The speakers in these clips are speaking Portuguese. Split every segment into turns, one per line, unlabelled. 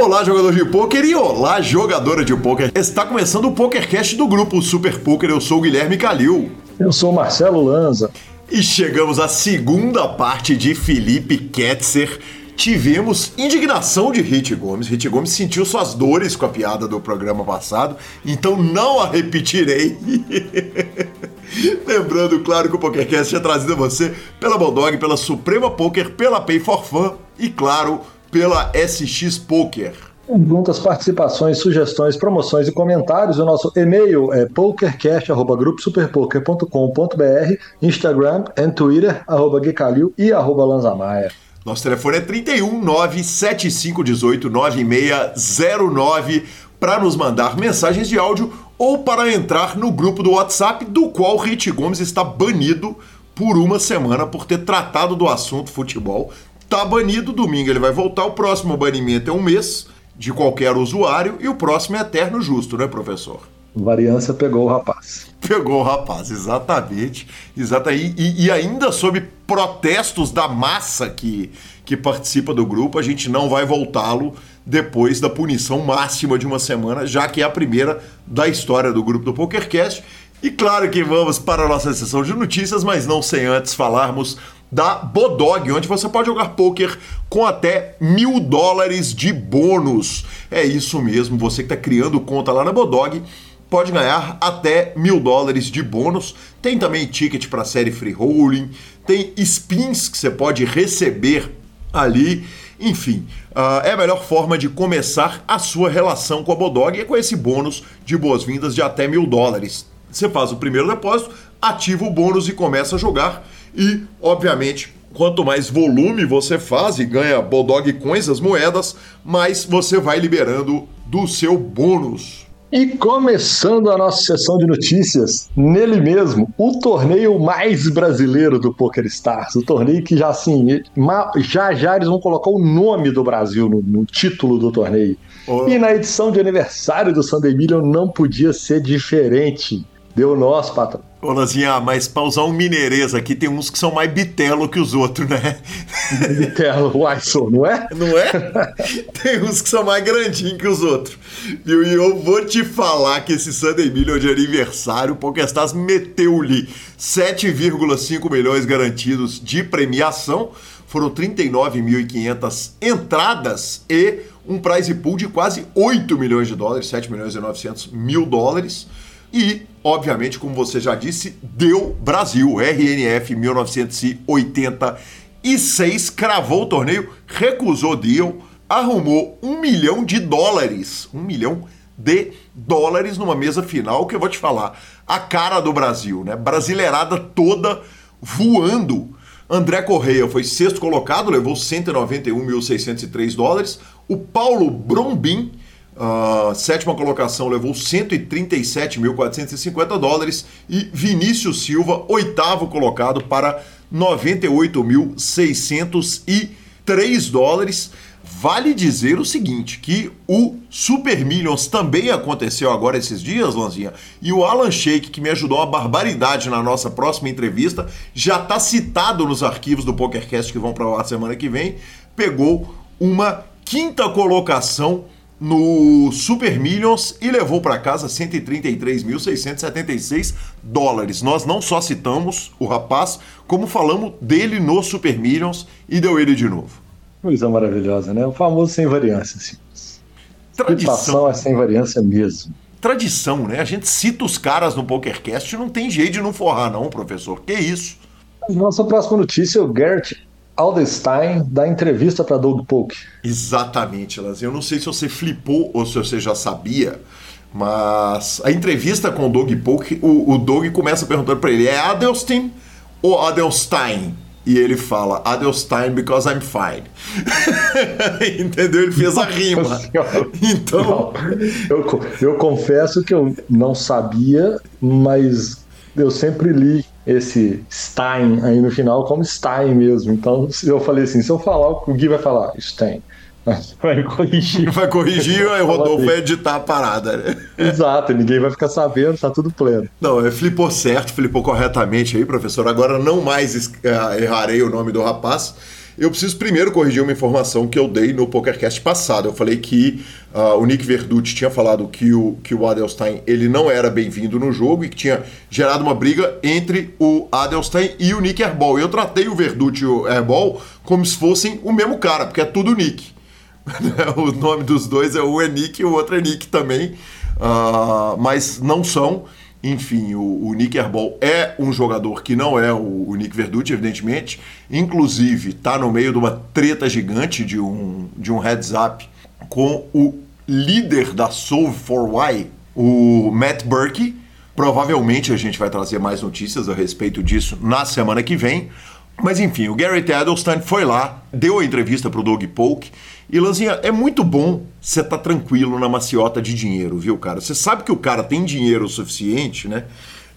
Olá, jogador de pôquer e olá, jogadora de pôquer. Está começando o PokerCast do grupo Super Poker. Eu sou o Guilherme Calil.
Eu sou o Marcelo Lanza.
E chegamos à segunda parte de Felipe Ketzer. Tivemos indignação de Hit Gomes. Hit Gomes sentiu suas dores com a piada do programa passado, então não a repetirei. Lembrando, claro, que o PokerCast é trazido a você pela Bulldog, pela Suprema Poker, pela Pay for Fun e, claro, pela SX Poker.
Perguntas, participações, sugestões, promoções e comentários. O nosso e-mail é pokercast.gruposuperpoker.com.br, Instagram e Twitter, arroba e arroba Lanzamaia.
Nosso telefone é 31 97518 9609 para nos mandar mensagens de áudio ou para entrar no grupo do WhatsApp, do qual Rit Gomes está banido por uma semana por ter tratado do assunto futebol tá banido, domingo ele vai voltar, o próximo banimento é um mês de qualquer usuário e o próximo é eterno justo, né, professor?
Variância pegou o rapaz.
Pegou o rapaz, exatamente. exatamente. E, e, ainda sob protestos da massa que, que participa do grupo, a gente não vai voltá-lo depois da punição máxima de uma semana, já que é a primeira da história do grupo do PokerCast. E claro que vamos para a nossa sessão de notícias, mas não sem antes falarmos da Bodog, onde você pode jogar poker com até mil dólares de bônus. É isso mesmo, você que está criando conta lá na Bodog pode ganhar até mil dólares de bônus. Tem também ticket para série free rolling, tem spins que você pode receber ali. Enfim, uh, é a melhor forma de começar a sua relação com a Bodog é com esse bônus de boas-vindas de até mil dólares. Você faz o primeiro depósito, ativa o bônus e começa a jogar. E, obviamente, quanto mais volume você faz e ganha Bodog Coins, as moedas, mais você vai liberando do seu bônus.
E começando a nossa sessão de notícias, nele mesmo, o torneio mais brasileiro do Poker Stars. O torneio que já assim, já já eles vão colocar o nome do Brasil no, no título do torneio. Oh. E na edição de aniversário do Sunday Million não podia ser diferente. Deu nós, patrão.
Ô, Lanzinha, mas pra usar um mineirês aqui, tem uns que são mais bitelo que os outros, né?
Bitelo, Wyson, não é?
Não é? Tem uns que são mais grandinhos que os outros. E eu vou te falar que esse Sunday Million de aniversário, o PokerStars meteu-lhe 7,5 milhões garantidos de premiação. Foram 39.500 entradas e um prize pool de quase 8 milhões de dólares, 7 milhões e 900 mil dólares. E, obviamente, como você já disse, deu Brasil. RNF 1986 cravou o torneio, recusou deal, arrumou um milhão de dólares. Um milhão de dólares numa mesa final que eu vou te falar. A cara do Brasil, né? Brasileirada toda voando. André Correia foi sexto colocado, levou 191.603 dólares. O Paulo Brombin Uh, sétima colocação levou 137.450 dólares e Vinícius Silva, oitavo colocado, para 98.603 dólares. Vale dizer o seguinte, que o Super Millions também aconteceu agora esses dias, Lanzinha, e o Alan Shake, que me ajudou uma barbaridade na nossa próxima entrevista, já está citado nos arquivos do PokerCast que vão para a semana que vem, pegou uma quinta colocação no Super Millions e levou para casa 133.676 dólares. Nós não só citamos o rapaz, como falamos dele no Super Millions e deu ele de novo.
Coisa maravilhosa, né? O famoso sem variância. Assim. Tradição é sem variância mesmo.
Tradição, né? A gente cita os caras no PokerCast e não tem jeito de não forrar, não, professor. Que isso?
Nossa próxima notícia é o Gert Aldenstein da entrevista para Doug Polk.
Exatamente, Elas. Eu não sei se você flipou ou se você já sabia, mas a entrevista com o Doug Polk, o, o Doug começa perguntando para ele: é Adelstein ou Adelstein? E ele fala, Adelstein because I'm fine. Entendeu? Ele fez a rima.
Então. eu, eu confesso que eu não sabia, mas eu sempre li esse Stein aí no final como Stein mesmo. Então eu falei assim: se eu falar, o Gui vai falar Stein.
Vai corrigir. Vai corrigir e o Rodolfo vai editar a parada, né?
Exato, ninguém vai ficar sabendo, tá tudo pleno.
Não, é, flipou certo, flipou corretamente aí, professor. Agora não mais uh, errarei o nome do rapaz. Eu preciso primeiro corrigir uma informação que eu dei no PokerCast passado. Eu falei que uh, o Nick Verducci tinha falado que o, que o Adelstein ele não era bem-vindo no jogo e que tinha gerado uma briga entre o Adelstein e o Nick Airball. Eu tratei o Verducci e o Airball como se fossem o mesmo cara, porque é tudo Nick. o nome dos dois é um é Nick e o outro é Nick também, uh, mas não são. Enfim, o, o Nick Herbal é um jogador que não é o, o Nick Verducci, evidentemente. Inclusive, está no meio de uma treta gigante de um, de um heads up com o líder da Solve for Why, o Matt Burke. Provavelmente a gente vai trazer mais notícias a respeito disso na semana que vem. Mas enfim, o Garrett Edelstein foi lá, deu a entrevista para o Doug Polk e Lanzinha, é muito bom você tá tranquilo na maciota de dinheiro, viu, cara? Você sabe que o cara tem dinheiro o suficiente, né?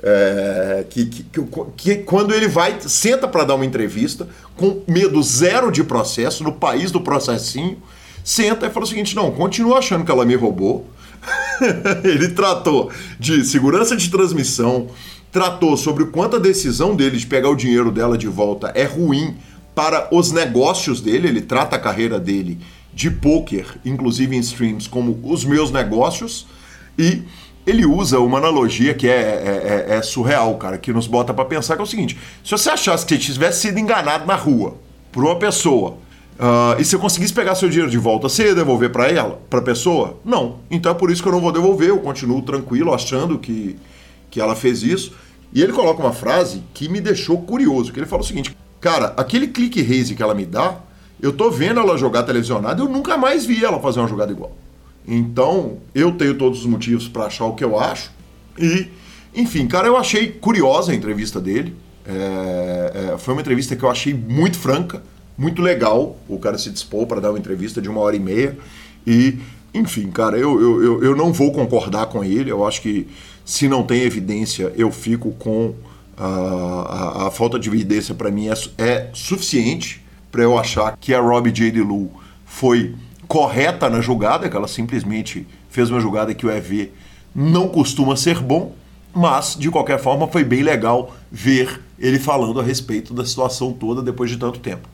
É, que, que, que, que, quando ele vai, senta para dar uma entrevista, com medo zero de processo, no país do processinho, senta e fala o seguinte: não, continua achando que ela me roubou. ele tratou de segurança de transmissão, tratou sobre o quanto a decisão dele de pegar o dinheiro dela de volta é ruim para os negócios dele, ele trata a carreira dele de poker, inclusive em streams, como os meus negócios, e ele usa uma analogia que é, é, é, é surreal, cara, que nos bota para pensar que é o seguinte: se você achasse que você tivesse sido enganado na rua por uma pessoa uh, e você conseguisse pegar seu dinheiro de volta, você ia devolver para ela, para a pessoa? Não. Então é por isso que eu não vou devolver, eu continuo tranquilo achando que, que ela fez isso. E ele coloca uma frase que me deixou curioso, que ele fala o seguinte: cara, aquele clique raise que ela me dá eu tô vendo ela jogar televisionada, eu nunca mais vi ela fazer uma jogada igual. Então, eu tenho todos os motivos para achar o que eu acho. E, enfim, cara, eu achei curiosa a entrevista dele. É, é, foi uma entrevista que eu achei muito franca, muito legal. O cara se dispôs para dar uma entrevista de uma hora e meia. E, enfim, cara, eu, eu, eu, eu não vou concordar com ele. Eu acho que se não tem evidência, eu fico com. A, a, a falta de evidência para mim é, é suficiente para eu achar que a Robbie J. Lu foi correta na jogada, que ela simplesmente fez uma jogada que o EV não costuma ser bom, mas de qualquer forma foi bem legal ver ele falando a respeito da situação toda depois de tanto tempo.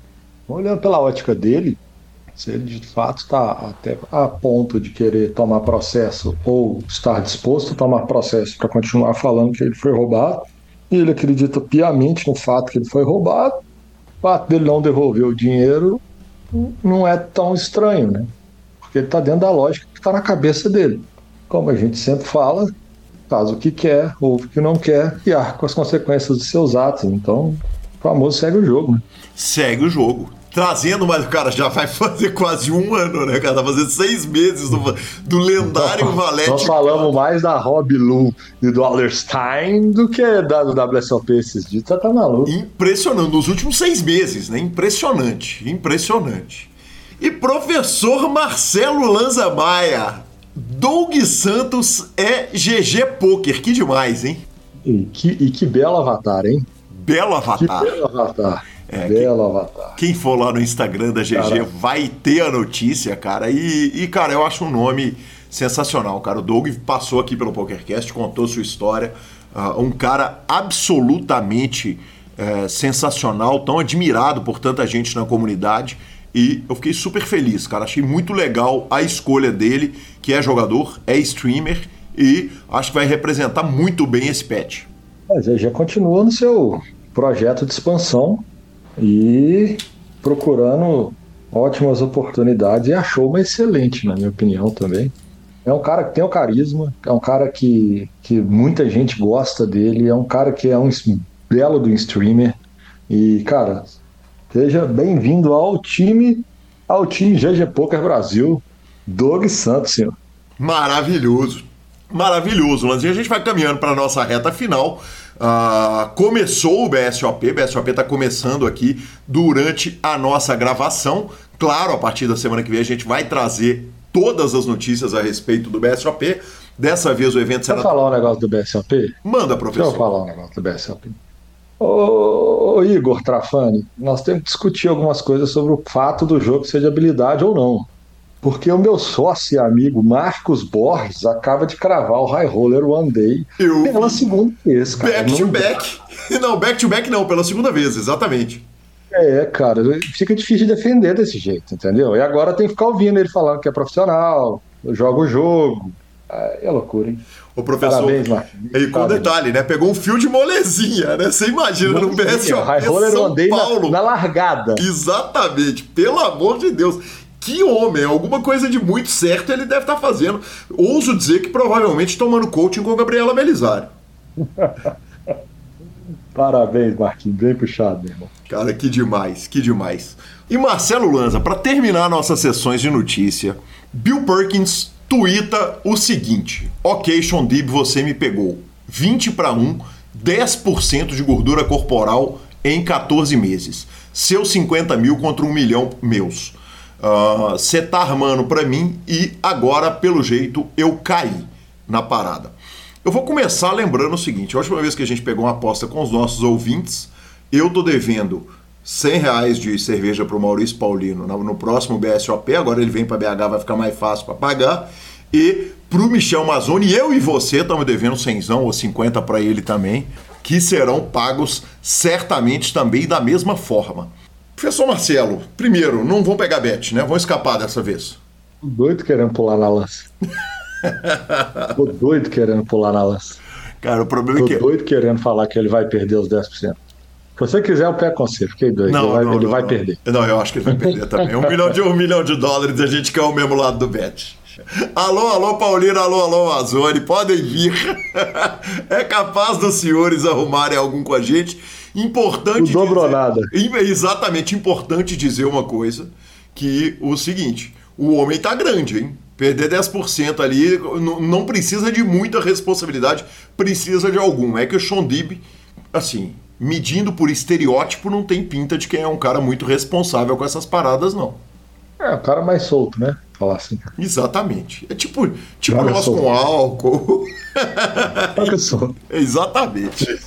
Olhando pela ótica dele, se ele de fato está até a ponto de querer tomar processo ou estar disposto a tomar processo para continuar falando que ele foi roubado, e ele acredita piamente no fato que ele foi roubado, fato dele não devolver o dinheiro não é tão estranho, né? Porque ele está dentro da lógica que está na cabeça dele. Como a gente sempre fala, faz o que quer, ouve o que não quer e arca com as consequências dos seus atos. Então, o famoso segue o jogo, né?
Segue o jogo trazendo, mas o cara já vai fazer quase um ano, né, cara? Tá fazendo seis meses do, do lendário Valete.
Nós falamos mais da Rob Lu e do Allerstein do que da do WSOP esses dias. Tá, tá maluco.
Impressionante. Nos últimos seis meses, né? Impressionante. Impressionante. E professor Marcelo Lanza Maia. Doug Santos é GG Poker. Que demais, hein?
E que, e que belo avatar, hein?
Belo avatar.
Que belo avatar. É, Belo quem, avatar.
Quem for lá no Instagram da GG cara. vai ter a notícia, cara. E, e, cara, eu acho um nome sensacional, cara. O Doug passou aqui pelo PokerCast, contou sua história. Uh, um cara absolutamente uh, sensacional, tão admirado por tanta gente na comunidade. E eu fiquei super feliz, cara. Achei muito legal a escolha dele, que é jogador, é streamer e acho que vai representar muito bem esse patch.
Mas ele já continua no seu projeto de expansão e procurando ótimas oportunidades e achou uma excelente, na minha opinião também. É um cara que tem o carisma, é um cara que, que muita gente gosta dele, é um cara que é um belo do streamer. E, cara, seja bem-vindo ao time, ao time GG Poker Brasil, Doug Santos, senhor.
Maravilhoso. Maravilhoso, Lanzinho. A gente vai caminhando para a nossa reta final. Uh, começou o BSOP, o BSOP está começando aqui durante a nossa gravação. Claro, a partir da semana que vem a gente vai trazer todas as notícias a respeito do BSOP. Dessa vez o evento será.
Deixa eu falar um negócio do BSOP?
Manda, professor.
Deixa eu falar um negócio do BSOP. Ô, ô Igor Trafani, nós temos que discutir algumas coisas sobre o fato do jogo ser de habilidade ou não. Porque o meu sócio e amigo Marcos Borges acaba de cravar o High Roller One Day
Eu...
pela segunda vez, cara.
Back to back. Não, back to back não, pela segunda vez, exatamente.
É, cara, fica difícil de defender desse jeito, entendeu? E agora tem que ficar ouvindo ele falando que é profissional, joga o jogo. É loucura, hein?
O professor. Parabéns, Marcos. E com detalhe, né? Pegou um fio de molezinha, né? Você imagina no BSO.
High roller Paulo. Na, na largada.
Exatamente. Pelo amor de Deus. Que homem, alguma coisa de muito certo ele deve estar tá fazendo. Ouso dizer que provavelmente tomando coaching com Gabriela Belisário.
Parabéns, Marquinhos, bem puxado, meu irmão.
Cara, que demais, que demais. E Marcelo Lanza, para terminar nossas sessões de notícia, Bill Perkins tuita o seguinte: Ok, Sean Dib, você me pegou. 20 para 1, 10% de gordura corporal em 14 meses. Seus 50 mil contra um milhão meus. Você uh, tá armando para mim e agora, pelo jeito, eu caí na parada. Eu vou começar lembrando o seguinte: a última vez que a gente pegou uma aposta com os nossos ouvintes, eu tô devendo 100 reais de cerveja para o Maurício Paulino no próximo BSOP. Agora ele vem para BH, vai ficar mais fácil para pagar. E para o Michel Mazzoni, eu e você estamos devendo 100 ou 50 para ele também, que serão pagos certamente também da mesma forma. Professor Marcelo, primeiro, não vão pegar bet, né? Vão escapar dessa vez.
Doido querendo pular na lança. Tô doido querendo pular na lança.
Cara, o problema Tô é que.
Tô doido querendo falar que ele vai perder os 10%. Se você quiser, eu pego com você. Fiquei doido. Não, ele vai, não, ele não, vai perder.
Não, eu acho que ele vai perder também. Um milhão, de, um milhão de dólares a gente quer o mesmo lado do bet. Alô, alô, Paulino, alô, alô, Azone, podem vir. É capaz dos senhores arrumarem algum com a gente. Importante.
Não dobrou nada.
Exatamente, importante dizer uma coisa: que o seguinte, o homem tá grande, hein? Perder 10% ali não precisa de muita responsabilidade, precisa de algum. É que o Sean Dib, assim, medindo por estereótipo, não tem pinta de quem é um cara muito responsável com essas paradas, não.
É, o cara mais solto, né? Falar assim.
Exatamente. É tipo, tipo nós solto. com álcool.
Joga solto.
Exatamente.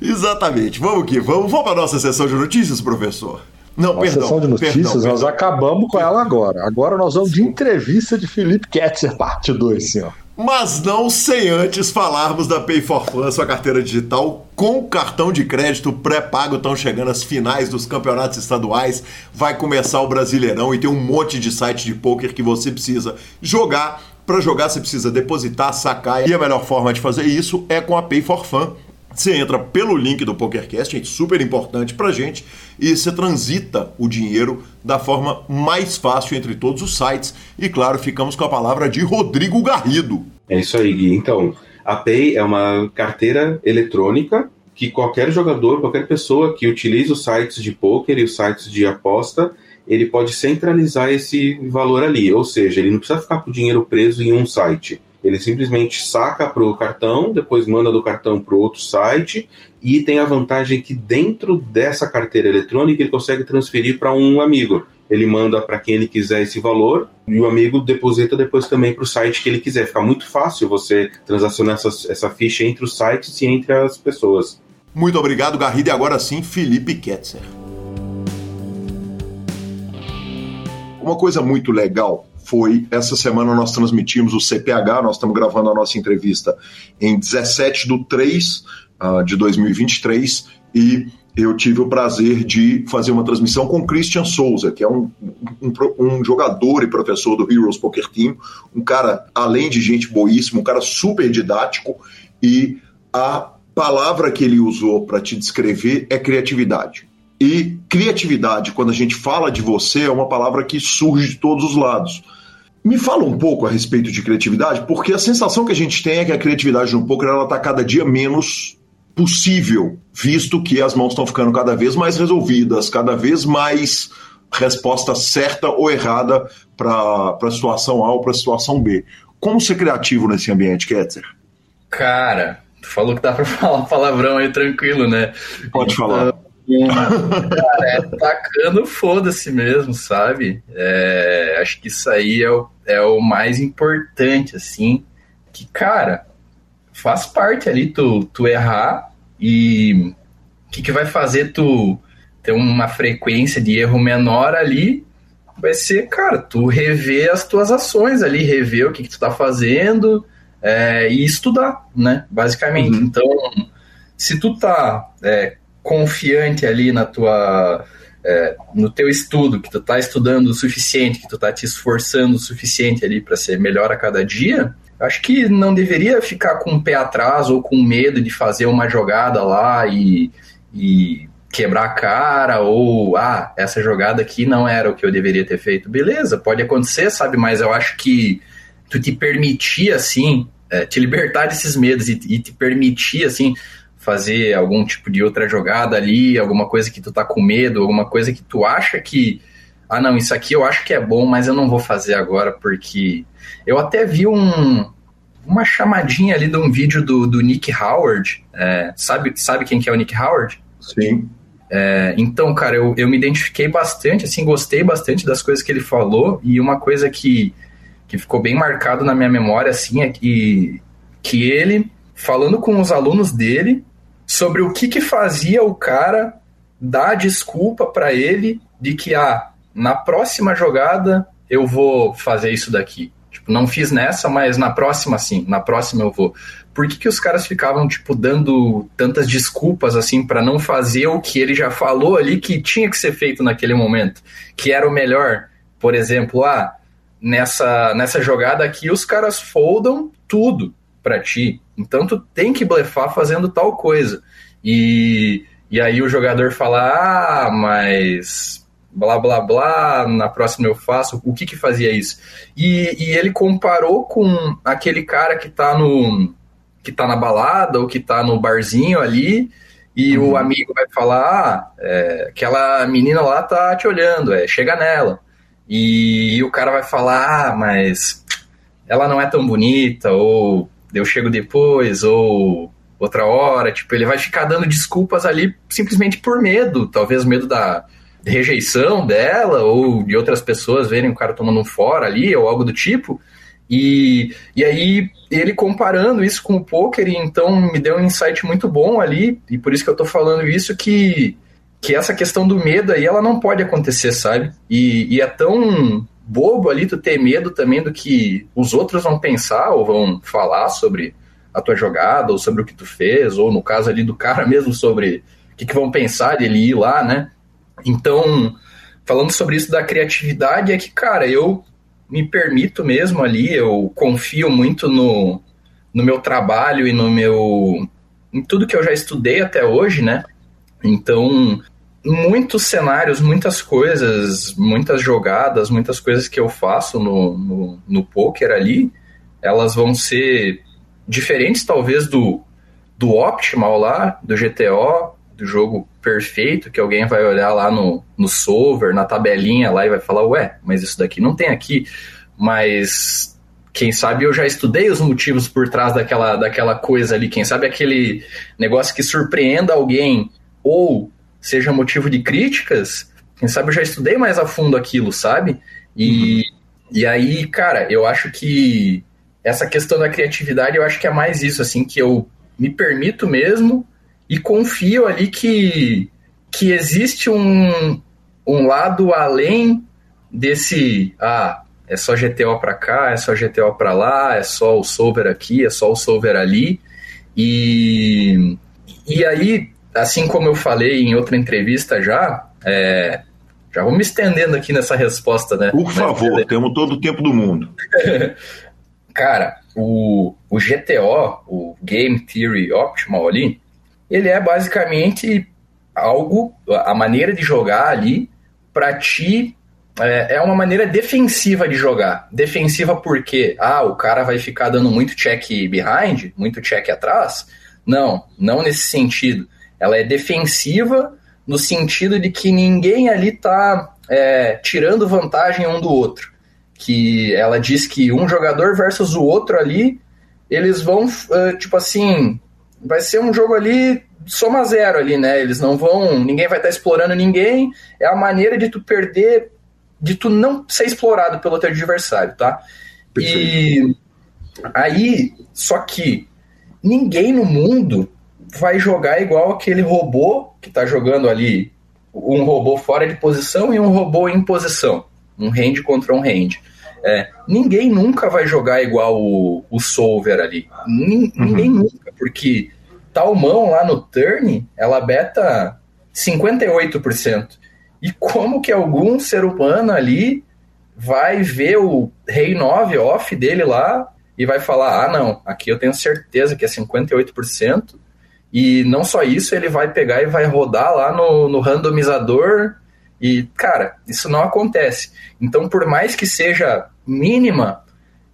Exatamente. Vamos aqui, vamos, vamos para a nossa sessão de notícias, professor.
Não, a perdão. sessão de notícias, perdão, nós perdão. acabamos com ela agora. Agora nós vamos de entrevista de Felipe Ketzer, parte 2, senhor.
Mas não sem antes falarmos da Pay for Fun, sua carteira digital com cartão de crédito pré-pago. Estão chegando as finais dos campeonatos estaduais. Vai começar o Brasileirão e tem um monte de site de poker que você precisa jogar. Para jogar, você precisa depositar, sacar. E a melhor forma de fazer isso é com a Pay for Fun. Você entra pelo link do PokerCast, gente, super importante pra gente, e você transita o dinheiro da forma mais fácil entre todos os sites. E claro, ficamos com a palavra de Rodrigo Garrido.
É isso aí, Gui. Então, a Pay é uma carteira eletrônica que qualquer jogador, qualquer pessoa que utilize os sites de poker e os sites de aposta, ele pode centralizar esse valor ali. Ou seja, ele não precisa ficar com o dinheiro preso em um site ele simplesmente saca para o cartão, depois manda do cartão para outro site e tem a vantagem que dentro dessa carteira eletrônica ele consegue transferir para um amigo. Ele manda para quem ele quiser esse valor e o amigo deposita depois também para o site que ele quiser. Fica muito fácil você transacionar essa, essa ficha entre os sites e entre as pessoas.
Muito obrigado, Garrido. E agora sim, Felipe Ketzer. Uma coisa muito legal foi essa semana nós transmitimos o CPH, nós estamos gravando a nossa entrevista em 17 de 3 uh, de 2023 e eu tive o prazer de fazer uma transmissão com Christian Souza, que é um, um, um, jogador e professor do Heroes Poker Team, um cara, além de gente boíssima, um cara super didático e a palavra que ele usou para te descrever é criatividade. E criatividade, quando a gente fala de você, é uma palavra que surge de todos os lados. Me fala um pouco a respeito de criatividade, porque a sensação que a gente tem é que a criatividade no poker ela está cada dia menos possível, visto que as mãos estão ficando cada vez mais resolvidas, cada vez mais resposta certa ou errada para a situação A ou para a situação B. Como ser criativo nesse ambiente, Ketzer?
Cara, tu falou que dá para falar palavrão aí tranquilo, né?
Pode falar.
Cara, é tacando foda-se mesmo, sabe? É, acho que isso aí é o, é o mais importante, assim. Que, cara, faz parte ali tu, tu errar e o que, que vai fazer tu ter uma frequência de erro menor ali vai ser, cara, tu rever as tuas ações ali, rever o que, que tu tá fazendo é, e estudar, né? Basicamente. Uhum. Então, se tu tá é, confiante ali na tua é, no teu estudo, que tu tá estudando o suficiente, que tu tá te esforçando o suficiente ali para ser melhor a cada dia, acho que não deveria ficar com o pé atrás ou com medo de fazer uma jogada lá e, e quebrar a cara ou ah, essa jogada aqui não era o que eu deveria ter feito. Beleza, pode acontecer, sabe? Mas eu acho que tu te permitir assim, é, te libertar desses medos e, e te permitir assim fazer algum tipo de outra jogada ali, alguma coisa que tu tá com medo, alguma coisa que tu acha que ah não, isso aqui eu acho que é bom, mas eu não vou fazer agora porque eu até vi um uma chamadinha ali de um vídeo do, do Nick Howard, é, sabe, sabe quem que é o Nick Howard?
Sim.
É, então, cara, eu, eu me identifiquei bastante, assim, gostei bastante das coisas que ele falou, e uma coisa que, que ficou bem marcado na minha memória, assim, é que, que ele, falando com os alunos dele, sobre o que que fazia o cara dar desculpa para ele de que, ah, na próxima jogada eu vou fazer isso daqui. Tipo, não fiz nessa, mas na próxima sim, na próxima eu vou. Por que, que os caras ficavam, tipo, dando tantas desculpas, assim, para não fazer o que ele já falou ali que tinha que ser feito naquele momento? Que era o melhor. Por exemplo, ah, nessa, nessa jogada aqui os caras foldam tudo para ti. Então tu tem que blefar fazendo tal coisa. E, e aí o jogador fala, ah, mas blá blá blá, na próxima eu faço, o que que fazia isso? E, e ele comparou com aquele cara que tá no que tá na balada ou que tá no barzinho ali e uhum. o amigo vai falar, ah, é, aquela menina lá tá te olhando, é, chega nela. E, e o cara vai falar, ah, mas ela não é tão bonita, ou eu chego depois, ou outra hora, tipo, ele vai ficar dando desculpas ali simplesmente por medo, talvez medo da, rejeição dela ou de outras pessoas verem o cara tomando um fora ali ou algo do tipo. E, e aí ele comparando isso com o poker, então me deu um insight muito bom ali, e por isso que eu tô falando isso, que, que essa questão do medo aí, ela não pode acontecer, sabe? E, e é tão bobo ali tu ter medo também do que os outros vão pensar ou vão falar sobre a tua jogada, ou sobre o que tu fez, ou no caso ali do cara mesmo sobre o que, que vão pensar dele ir lá, né? Então, falando sobre isso da criatividade, é que, cara, eu me permito mesmo ali, eu confio muito no, no meu trabalho e no meu. em tudo que eu já estudei até hoje, né? Então, muitos cenários, muitas coisas, muitas jogadas, muitas coisas que eu faço no, no, no poker ali, elas vão ser diferentes, talvez, do, do Optimal lá, do GTO, do jogo perfeito, que alguém vai olhar lá no, no solver, na tabelinha lá e vai falar, ué, mas isso daqui não tem aqui. Mas quem sabe eu já estudei os motivos por trás daquela, daquela coisa ali. Quem sabe aquele negócio que surpreenda alguém ou seja motivo de críticas, quem sabe eu já estudei mais a fundo aquilo, sabe? E, uhum. e aí, cara, eu acho que essa questão da criatividade, eu acho que é mais isso, assim, que eu me permito mesmo e confio ali que, que existe um, um lado além desse, ah, é só GTO para cá, é só GTO para lá, é só o solver aqui, é só o solver ali. E, e aí, assim como eu falei em outra entrevista já, é, já vou me estendendo aqui nessa resposta, né?
Por favor, temos todo o tempo do mundo.
Cara, o, o GTO, o Game Theory Optimal ali, ele é basicamente algo, a maneira de jogar ali, para ti é, é, uma maneira defensiva de jogar. Defensiva porque, ah, o cara vai ficar dando muito check behind, muito check atrás. Não, não nesse sentido. Ela é defensiva no sentido de que ninguém ali tá é, tirando vantagem um do outro. Que ela diz que um jogador versus o outro ali, eles vão, uh, tipo assim, vai ser um jogo ali soma zero ali, né? Eles não vão, ninguém vai estar tá explorando ninguém. É a maneira de tu perder, de tu não ser explorado pelo teu adversário, tá? Perfeito. E aí, só que ninguém no mundo vai jogar igual aquele robô que tá jogando ali, um robô fora de posição e um robô em posição, um hand contra um hand. É, ninguém nunca vai jogar igual o, o Solver ali. Ninguém, uhum. ninguém nunca, porque tal mão lá no turn, ela beta 58%. E como que algum ser humano ali vai ver o Rei 9 off dele lá e vai falar: ah, não, aqui eu tenho certeza que é 58%. E não só isso, ele vai pegar e vai rodar lá no, no randomizador. E, cara, isso não acontece. Então, por mais que seja mínima,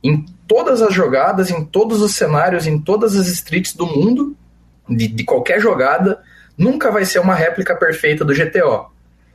em todas as jogadas, em todos os cenários, em todas as streets do mundo, de, de qualquer jogada, nunca vai ser uma réplica perfeita do GTO.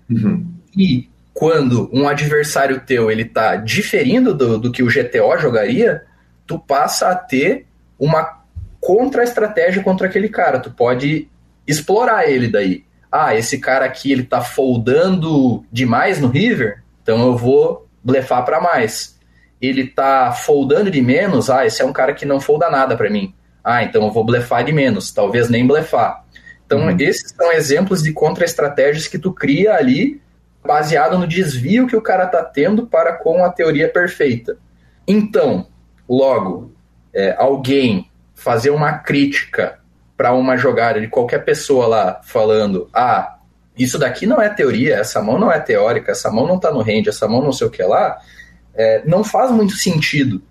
Uhum. E quando um adversário teu ele tá diferindo do, do que o GTO jogaria, tu passa a ter uma contra-estratégia contra aquele cara. Tu pode explorar ele daí. Ah, esse cara aqui ele tá foldando demais no river, então eu vou blefar para mais. Ele tá foldando de menos, ah, esse é um cara que não folda nada para mim. Ah, então eu vou blefar de menos, talvez nem blefar. Então, uhum. esses são exemplos de contra-estratégias que tu cria ali, baseado no desvio que o cara tá tendo para com a teoria perfeita. Então, logo, é, alguém fazer uma crítica para uma jogada de qualquer pessoa lá falando: ah, isso daqui não é teoria, essa mão não é teórica, essa mão não tá no range, essa mão não sei o que lá, é, não faz muito sentido.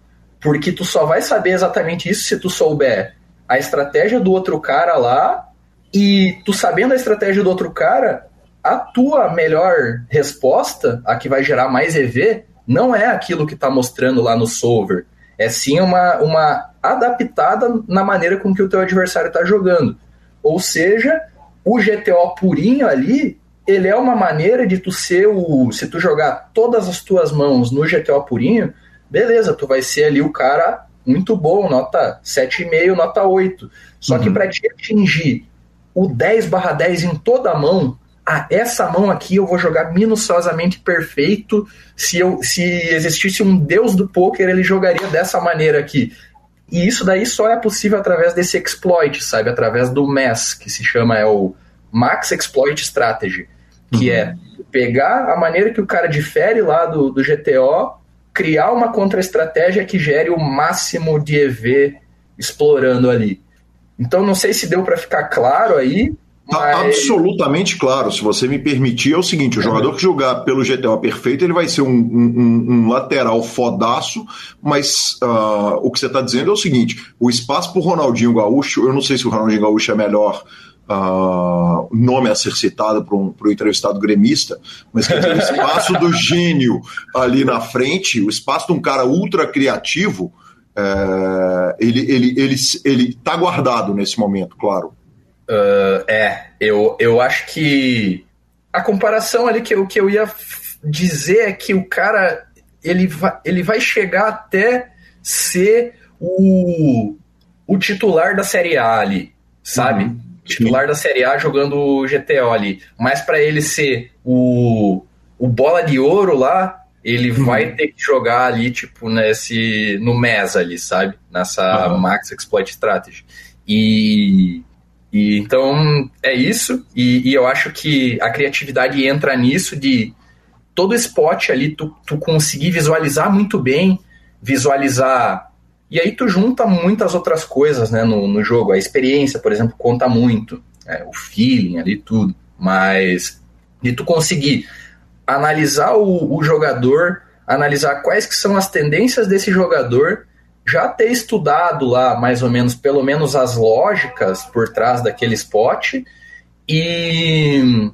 Porque tu só vai saber exatamente isso se tu souber a estratégia do outro cara lá e tu sabendo a estratégia do outro cara, a tua melhor resposta, a que vai gerar mais EV, não é aquilo que está mostrando lá no solver. É sim uma, uma adaptada na maneira com que o teu adversário está jogando. Ou seja, o GTO purinho ali, ele é uma maneira de tu ser o. Se tu jogar todas as tuas mãos no GTO purinho, beleza, tu vai ser ali o cara muito bom, nota 7,5, nota 8. Só uhum. que para te atingir o 10 barra 10 em toda a mão, ah, essa mão aqui eu vou jogar minuciosamente perfeito. Se, eu, se existisse um deus do poker, ele jogaria dessa maneira aqui. E isso daí só é possível através desse exploit, sabe? Através do MES, que se chama é o Max Exploit Strategy, que uhum. é pegar a maneira que o cara difere lá do, do GTO, criar uma contra-estratégia que gere o máximo de EV explorando ali. Então não sei se deu para ficar claro aí.
Tá absolutamente claro. Se você me permitir, é o seguinte: o jogador que jogar pelo GTO perfeito, ele vai ser um, um, um lateral fodaço, mas uh, o que você está dizendo é o seguinte: o espaço para o Ronaldinho Gaúcho, eu não sei se o Ronaldinho Gaúcho é melhor uh, nome a ser citado para um, um entrevistado gremista, mas quer dizer, o espaço do gênio ali na frente, o espaço de um cara ultra criativo é, ele está ele, ele, ele tá guardado nesse momento, claro.
Uh, é, eu, eu acho que a comparação ali que eu, que eu ia dizer é que o cara ele vai, ele vai chegar até ser o, o titular da Série A ali, sabe? Uhum. Titular da Série A jogando GTO ali. Mas para ele ser o, o bola de ouro lá, ele uhum. vai ter que jogar ali, tipo, nesse. no MES ali, sabe? Nessa uhum. Max Exploit Strategy. E, e então é isso. E, e, eu acho que a criatividade entra nisso de todo spot ali, tu, tu conseguir visualizar muito bem, visualizar. E aí tu junta muitas outras coisas né, no, no jogo. A experiência, por exemplo, conta muito. É, o feeling ali, tudo. Mas de tu conseguir analisar o, o jogador, analisar quais que são as tendências desse jogador, já ter estudado lá mais ou menos, pelo menos as lógicas por trás daquele spot e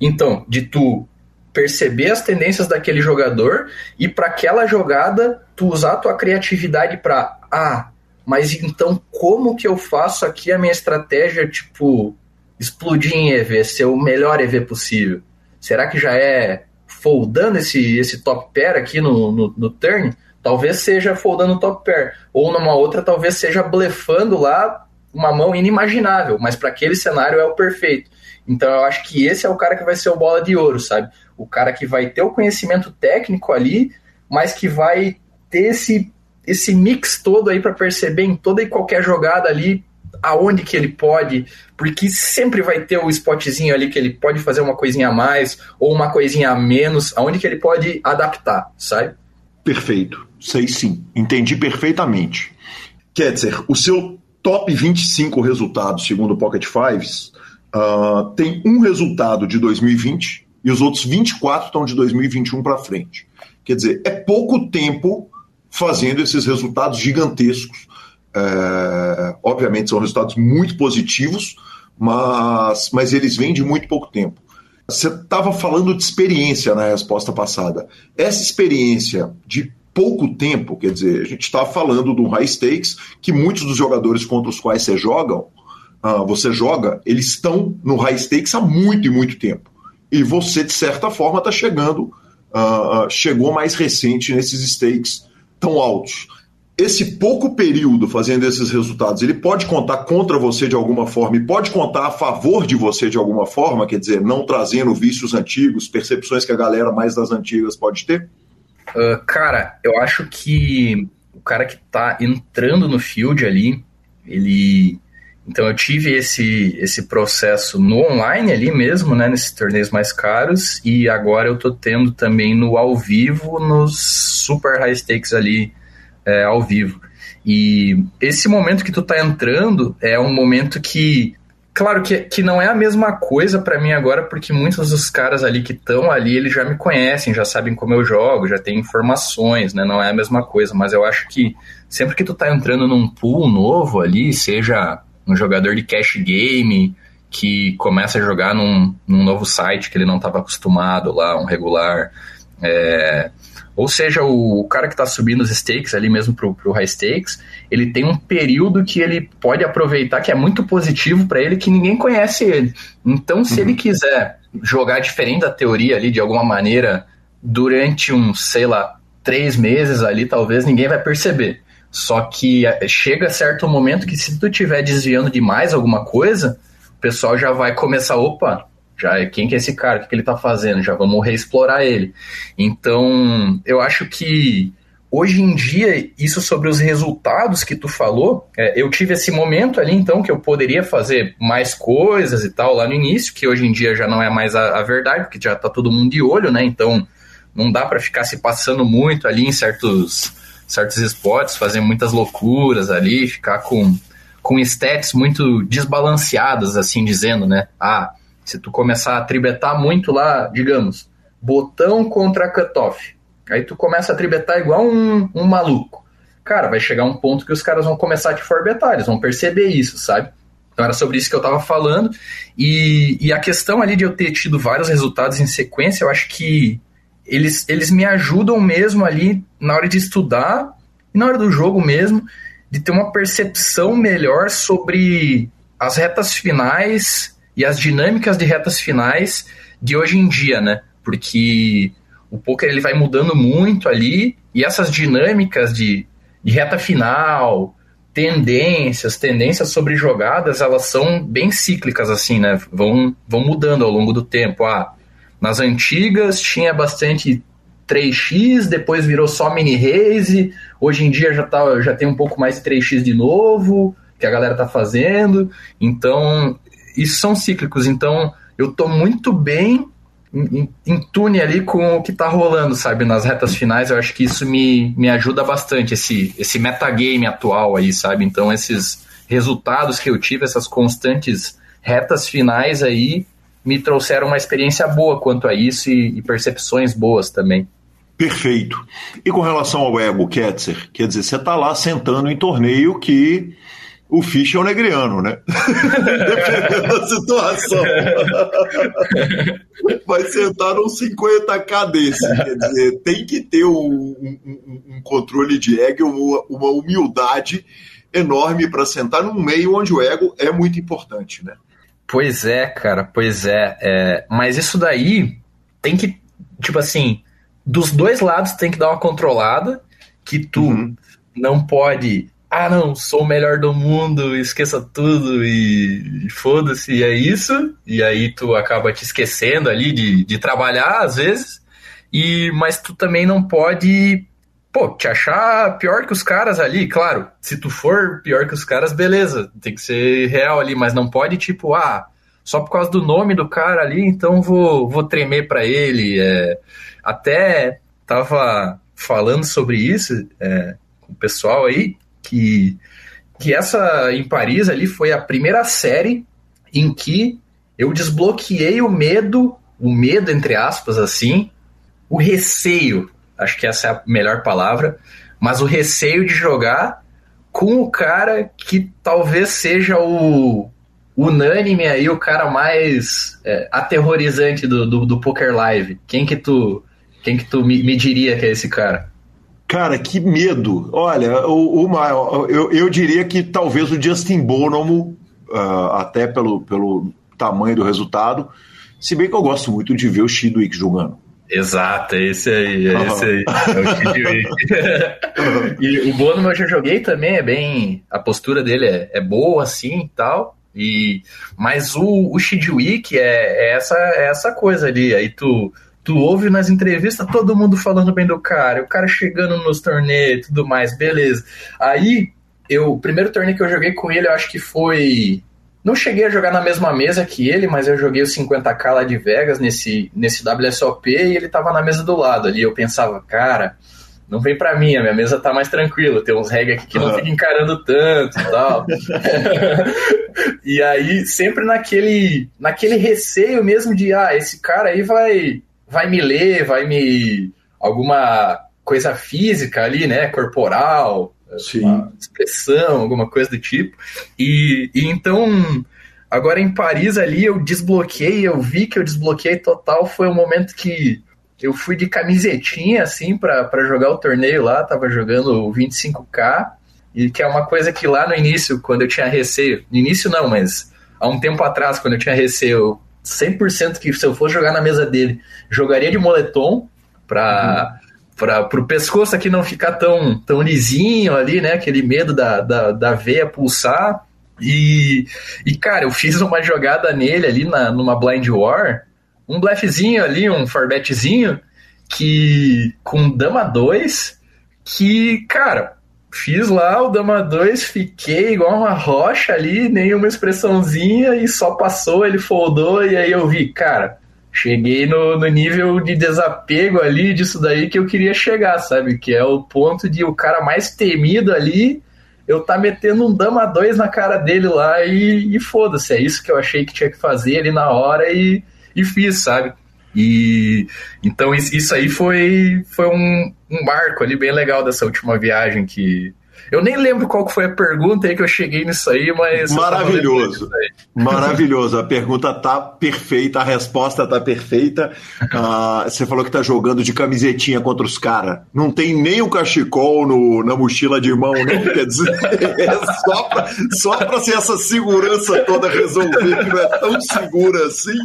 então, de tu perceber as tendências daquele jogador e para aquela jogada tu usar a tua criatividade para ah, mas então como que eu faço aqui a minha estratégia tipo explodir em EV, ser o melhor EV possível? Será que já é foldando esse, esse top pair aqui no, no, no turn? Talvez seja foldando top pair. Ou numa outra, talvez seja blefando lá uma mão inimaginável. Mas para aquele cenário é o perfeito. Então eu acho que esse é o cara que vai ser o bola de ouro, sabe? O cara que vai ter o conhecimento técnico ali, mas que vai ter esse, esse mix todo aí para perceber em toda e qualquer jogada ali aonde que ele pode, porque sempre vai ter o spotzinho ali que ele pode fazer uma coisinha a mais ou uma coisinha a menos, aonde que ele pode adaptar, sabe?
Perfeito, sei sim, entendi perfeitamente. Quer dizer, o seu top 25 resultados, segundo o Pocket Fives, uh, tem um resultado de 2020 e os outros 24 estão de 2021 para frente. Quer dizer, é pouco tempo fazendo esses resultados gigantescos. É, obviamente são resultados muito positivos, mas, mas eles vêm de muito pouco tempo. Você estava falando de experiência na resposta passada. Essa experiência de pouco tempo, quer dizer, a gente está falando do high stakes, que muitos dos jogadores contra os quais você jogam, uh, você joga, eles estão no high stakes há muito e muito tempo. E você, de certa forma, está chegando, uh, chegou mais recente nesses stakes tão altos. Esse pouco período fazendo esses resultados, ele pode contar contra você de alguma forma e pode contar a favor de você de alguma forma, quer dizer, não trazendo vícios antigos, percepções que a galera mais das antigas pode ter?
Uh, cara, eu acho que o cara que tá entrando no field ali, ele. Então eu tive esse, esse processo no online ali mesmo, né, nesses torneios mais caros, e agora eu tô tendo também no ao vivo, nos super high stakes ali é, ao vivo. E esse momento que tu tá entrando é um momento que Claro que, que não é a mesma coisa para mim agora, porque muitos dos caras ali que estão ali, eles já me conhecem, já sabem como eu jogo, já tem informações, né? Não é a mesma coisa, mas eu acho que sempre que tu tá entrando num pool novo ali, seja um jogador de cash game que começa a jogar num, num novo site que ele não estava acostumado lá, um regular, é, ou seja, o, cara que está subindo os stakes ali mesmo para o high stakes, ele tem um período que ele pode aproveitar que é muito positivo para ele, que ninguém conhece ele. Então, se uhum. ele quiser jogar diferente da teoria ali de alguma maneira durante um, sei lá, três meses ali, talvez ninguém vai perceber. Só que é, chega certo momento que se tu estiver desviando demais alguma coisa, o pessoal já vai começar, opa, já quem que é esse cara? O que, que ele está fazendo? Já vamos reexplorar ele. Então, eu acho que hoje em dia, isso sobre os resultados que tu falou, é, eu tive esse momento ali, então, que eu poderia fazer mais coisas e tal lá no início, que hoje em dia já não é mais a, a verdade, porque já tá todo mundo de olho, né? Então, não dá para ficar se passando muito ali em certos, certos spots, fazer muitas loucuras ali, ficar com, com stats muito desbalanceadas, assim dizendo, né? Ah, se tu começar a tribetar muito lá, digamos, botão contra cutoff, aí tu começa a tribetar igual um, um maluco. Cara, vai chegar um ponto que os caras vão começar a te forbetar, eles vão perceber isso, sabe? Então era sobre isso que eu tava falando. E, e a questão ali de eu ter tido vários resultados em sequência, eu acho que eles, eles me ajudam mesmo ali na hora de estudar e na hora do jogo mesmo, de ter uma percepção melhor sobre as retas finais e as dinâmicas de retas finais de hoje em dia, né? Porque o poker ele vai mudando muito ali e essas dinâmicas de, de reta final, tendências, tendências sobre jogadas, elas são bem cíclicas assim, né? Vão, vão mudando ao longo do tempo. Ah, nas antigas tinha bastante 3x, depois virou só mini raise, hoje em dia já, tá, já tem um pouco mais de 3x de novo, que a galera tá fazendo. Então, isso são cíclicos, então eu tô muito bem em, em, tune ali com o que tá rolando, sabe, nas retas finais, eu acho que isso me, me ajuda bastante, esse, esse metagame atual aí, sabe, então esses resultados que eu tive, essas constantes retas finais aí, me trouxeram uma experiência boa quanto a isso e, e percepções boas também.
Perfeito. E com relação ao ego, Ketzer, quer dizer, você tá lá sentando em torneio que o Fish é o negriano, né? Dependendo da situação. Vai sentar num 50k desse. Quer dizer, tem que ter um, um, um controle de ego, uma, uma humildade enorme para sentar num meio onde o ego é muito importante, né?
Pois é, cara, pois é, é. Mas isso daí tem que, tipo assim, dos dois lados tem que dar uma controlada, que tu uhum. não pode ah, não, sou o melhor do mundo, esqueça tudo e, foda-se, é isso. E aí tu acaba te esquecendo ali de, de trabalhar às vezes. E mas tu também não pode, pô, te achar pior que os caras ali, claro. Se tu for pior que os caras, beleza, tem que ser real ali, mas não pode tipo, ah, só por causa do nome do cara ali, então vou vou tremer para ele. É, até tava falando sobre isso é, com o pessoal aí que, que essa em Paris ali foi a primeira série em que eu desbloqueei o medo o medo, entre aspas, assim, o receio, acho que essa é a melhor palavra, mas o receio de jogar com o cara que talvez seja o unânime aí, o cara mais é, aterrorizante do, do, do, Poker Live. Quem que tu, quem que tu me, me diria que é esse cara?
Cara, que medo. Olha, o, o eu, eu diria que talvez o Justin Bonomo, uh, até pelo, pelo tamanho do resultado, se bem que eu gosto muito de ver o Chidwick jogando.
Exato, é esse aí, é uhum. esse aí. É o Chidwick. e o Bonomo eu já joguei também, é bem. A postura dele é, é boa assim e tal. E, mas o, o Chidwick é, é, essa, é essa coisa ali. Aí tu tu ouve nas entrevistas todo mundo falando bem do cara, o cara chegando nos torneios e tudo mais, beleza. Aí, eu, o primeiro torneio que eu joguei com ele, eu acho que foi. Não cheguei a jogar na mesma mesa que ele, mas eu joguei o 50k lá de Vegas nesse, nesse WSOP e ele tava na mesa do lado ali. Eu pensava, cara, não vem para mim, a minha mesa tá mais tranquila, tem uns reggae aqui que não fica encarando tanto e tal. e aí, sempre naquele, naquele receio mesmo de, ah, esse cara aí vai, vai me ler, vai me. alguma coisa física ali, né? Corporal, expressão, alguma coisa do tipo. E, e então. Agora em Paris ali eu desbloqueei, eu vi que eu desbloqueei total. Foi o um momento que eu fui de camisetinha assim para jogar o torneio lá, tava jogando o 25K, e que é uma coisa que lá no início, quando eu tinha receio, no início não, mas há um tempo atrás, quando eu tinha receio, 100% que se eu fosse jogar na mesa dele, jogaria de moletom para para o pescoço aqui não ficar tão, tão lisinho ali, né? Aquele medo da, da, da veia pulsar. E, e, cara, eu fiz uma jogada nele ali na, numa Blind War, um blefzinho ali, um forbetzinho, que com Dama 2, que, cara, Fiz lá o Dama 2, fiquei igual uma rocha ali, nenhuma expressãozinha, e só passou, ele foldou, e aí eu vi, cara, cheguei no, no nível de desapego ali disso daí que eu queria chegar, sabe? Que é o ponto de o cara mais temido ali, eu tá metendo um Dama 2 na cara dele lá e, e foda-se, é isso que eu achei que tinha que fazer ali na hora e, e fiz, sabe? E então isso aí foi, foi um, um marco ali bem legal dessa última viagem que eu nem lembro qual foi a pergunta aí que eu cheguei nisso aí, mas.
Maravilhoso. Aí. Maravilhoso. A pergunta tá perfeita, a resposta tá perfeita. Uh, você falou que tá jogando de camisetinha contra os caras. Não tem nem o cachecol no, na mochila de mão, não? Quer dizer, é só pra, só pra ser essa segurança toda resolver, que não é tão segura assim.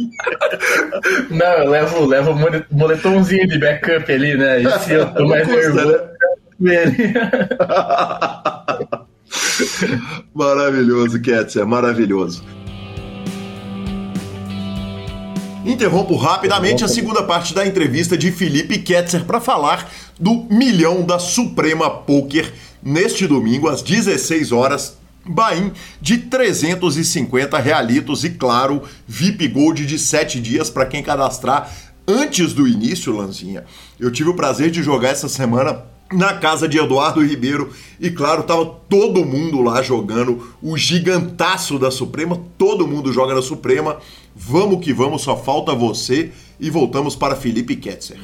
Não, eu levo, levo moletomzinho de backup ali, né? E se eu tô mais nervoso. Né?
maravilhoso, Ketsia, maravilhoso. Interrompo rapidamente a segunda parte da entrevista de Felipe Ketzer para falar do milhão da Suprema Poker neste domingo às 16 horas. Bain de 350 realitos e claro, VIP Gold de 7 dias para quem cadastrar antes do início, Lanzinha. Eu tive o prazer de jogar essa semana na casa de Eduardo Ribeiro. E claro, tava todo mundo lá jogando o gigantaço da Suprema. Todo mundo joga na Suprema. Vamos que vamos, só falta você. E voltamos para Felipe Ketzer.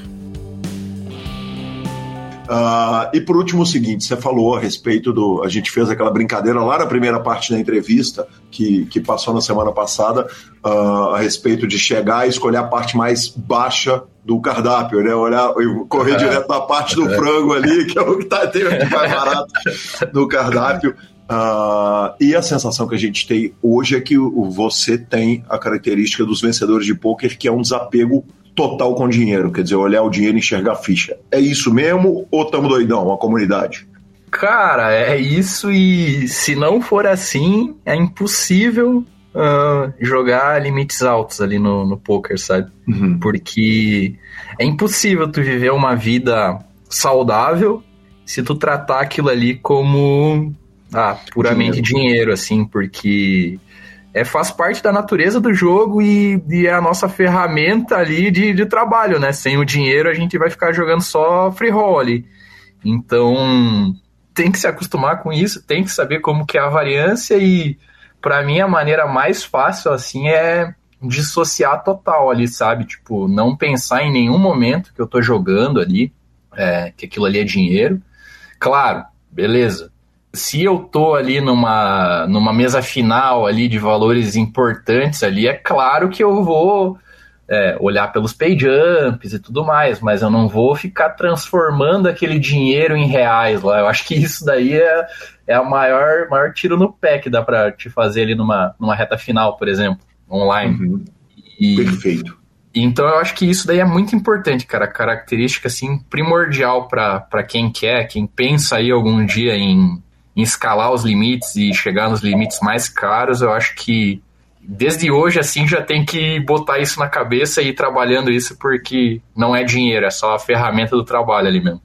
Uh, e por último, o seguinte: você falou a respeito do. A gente fez aquela brincadeira lá na primeira parte da entrevista, que, que passou na semana passada, uh, a respeito de chegar e escolher a parte mais baixa do cardápio, né? Olhar, correr é. direto na parte do é. frango ali, que é o que tá tendo mais barato do cardápio. Uh, e a sensação que a gente tem hoje é que você tem a característica dos vencedores de pôquer, que é um desapego total com dinheiro, quer dizer, olhar o dinheiro e enxergar a ficha. É isso mesmo ou estamos doidão, a comunidade?
Cara, é isso e se não for assim, é impossível uh, jogar limites altos ali no, no poker, sabe? Uhum. Porque é impossível tu viver uma vida saudável se tu tratar aquilo ali como ah, puramente dinheiro, dinheiro assim, porque é, faz parte da natureza do jogo e, e é a nossa ferramenta ali de, de trabalho, né? Sem o dinheiro a gente vai ficar jogando só free roll ali. Então tem que se acostumar com isso, tem que saber como que é a variância e para mim a maneira mais fácil assim é dissociar total ali, sabe? Tipo, não pensar em nenhum momento que eu tô jogando ali, é, que aquilo ali é dinheiro. Claro, beleza. Se eu tô ali numa, numa mesa final ali de valores importantes ali, é claro que eu vou é, olhar pelos pay jumps e tudo mais, mas eu não vou ficar transformando aquele dinheiro em reais lá. Eu acho que isso daí é, é a maior, maior tiro no pé que dá para te fazer ali numa, numa reta final, por exemplo, online. Uhum.
E, Perfeito.
Então eu acho que isso daí é muito importante, cara. Característica assim primordial para quem quer, quem pensa aí algum dia em, em escalar os limites e chegar nos limites mais caros. Eu acho que desde hoje, assim, já tem que botar isso na cabeça e ir trabalhando isso, porque não é dinheiro, é só a ferramenta do trabalho ali mesmo.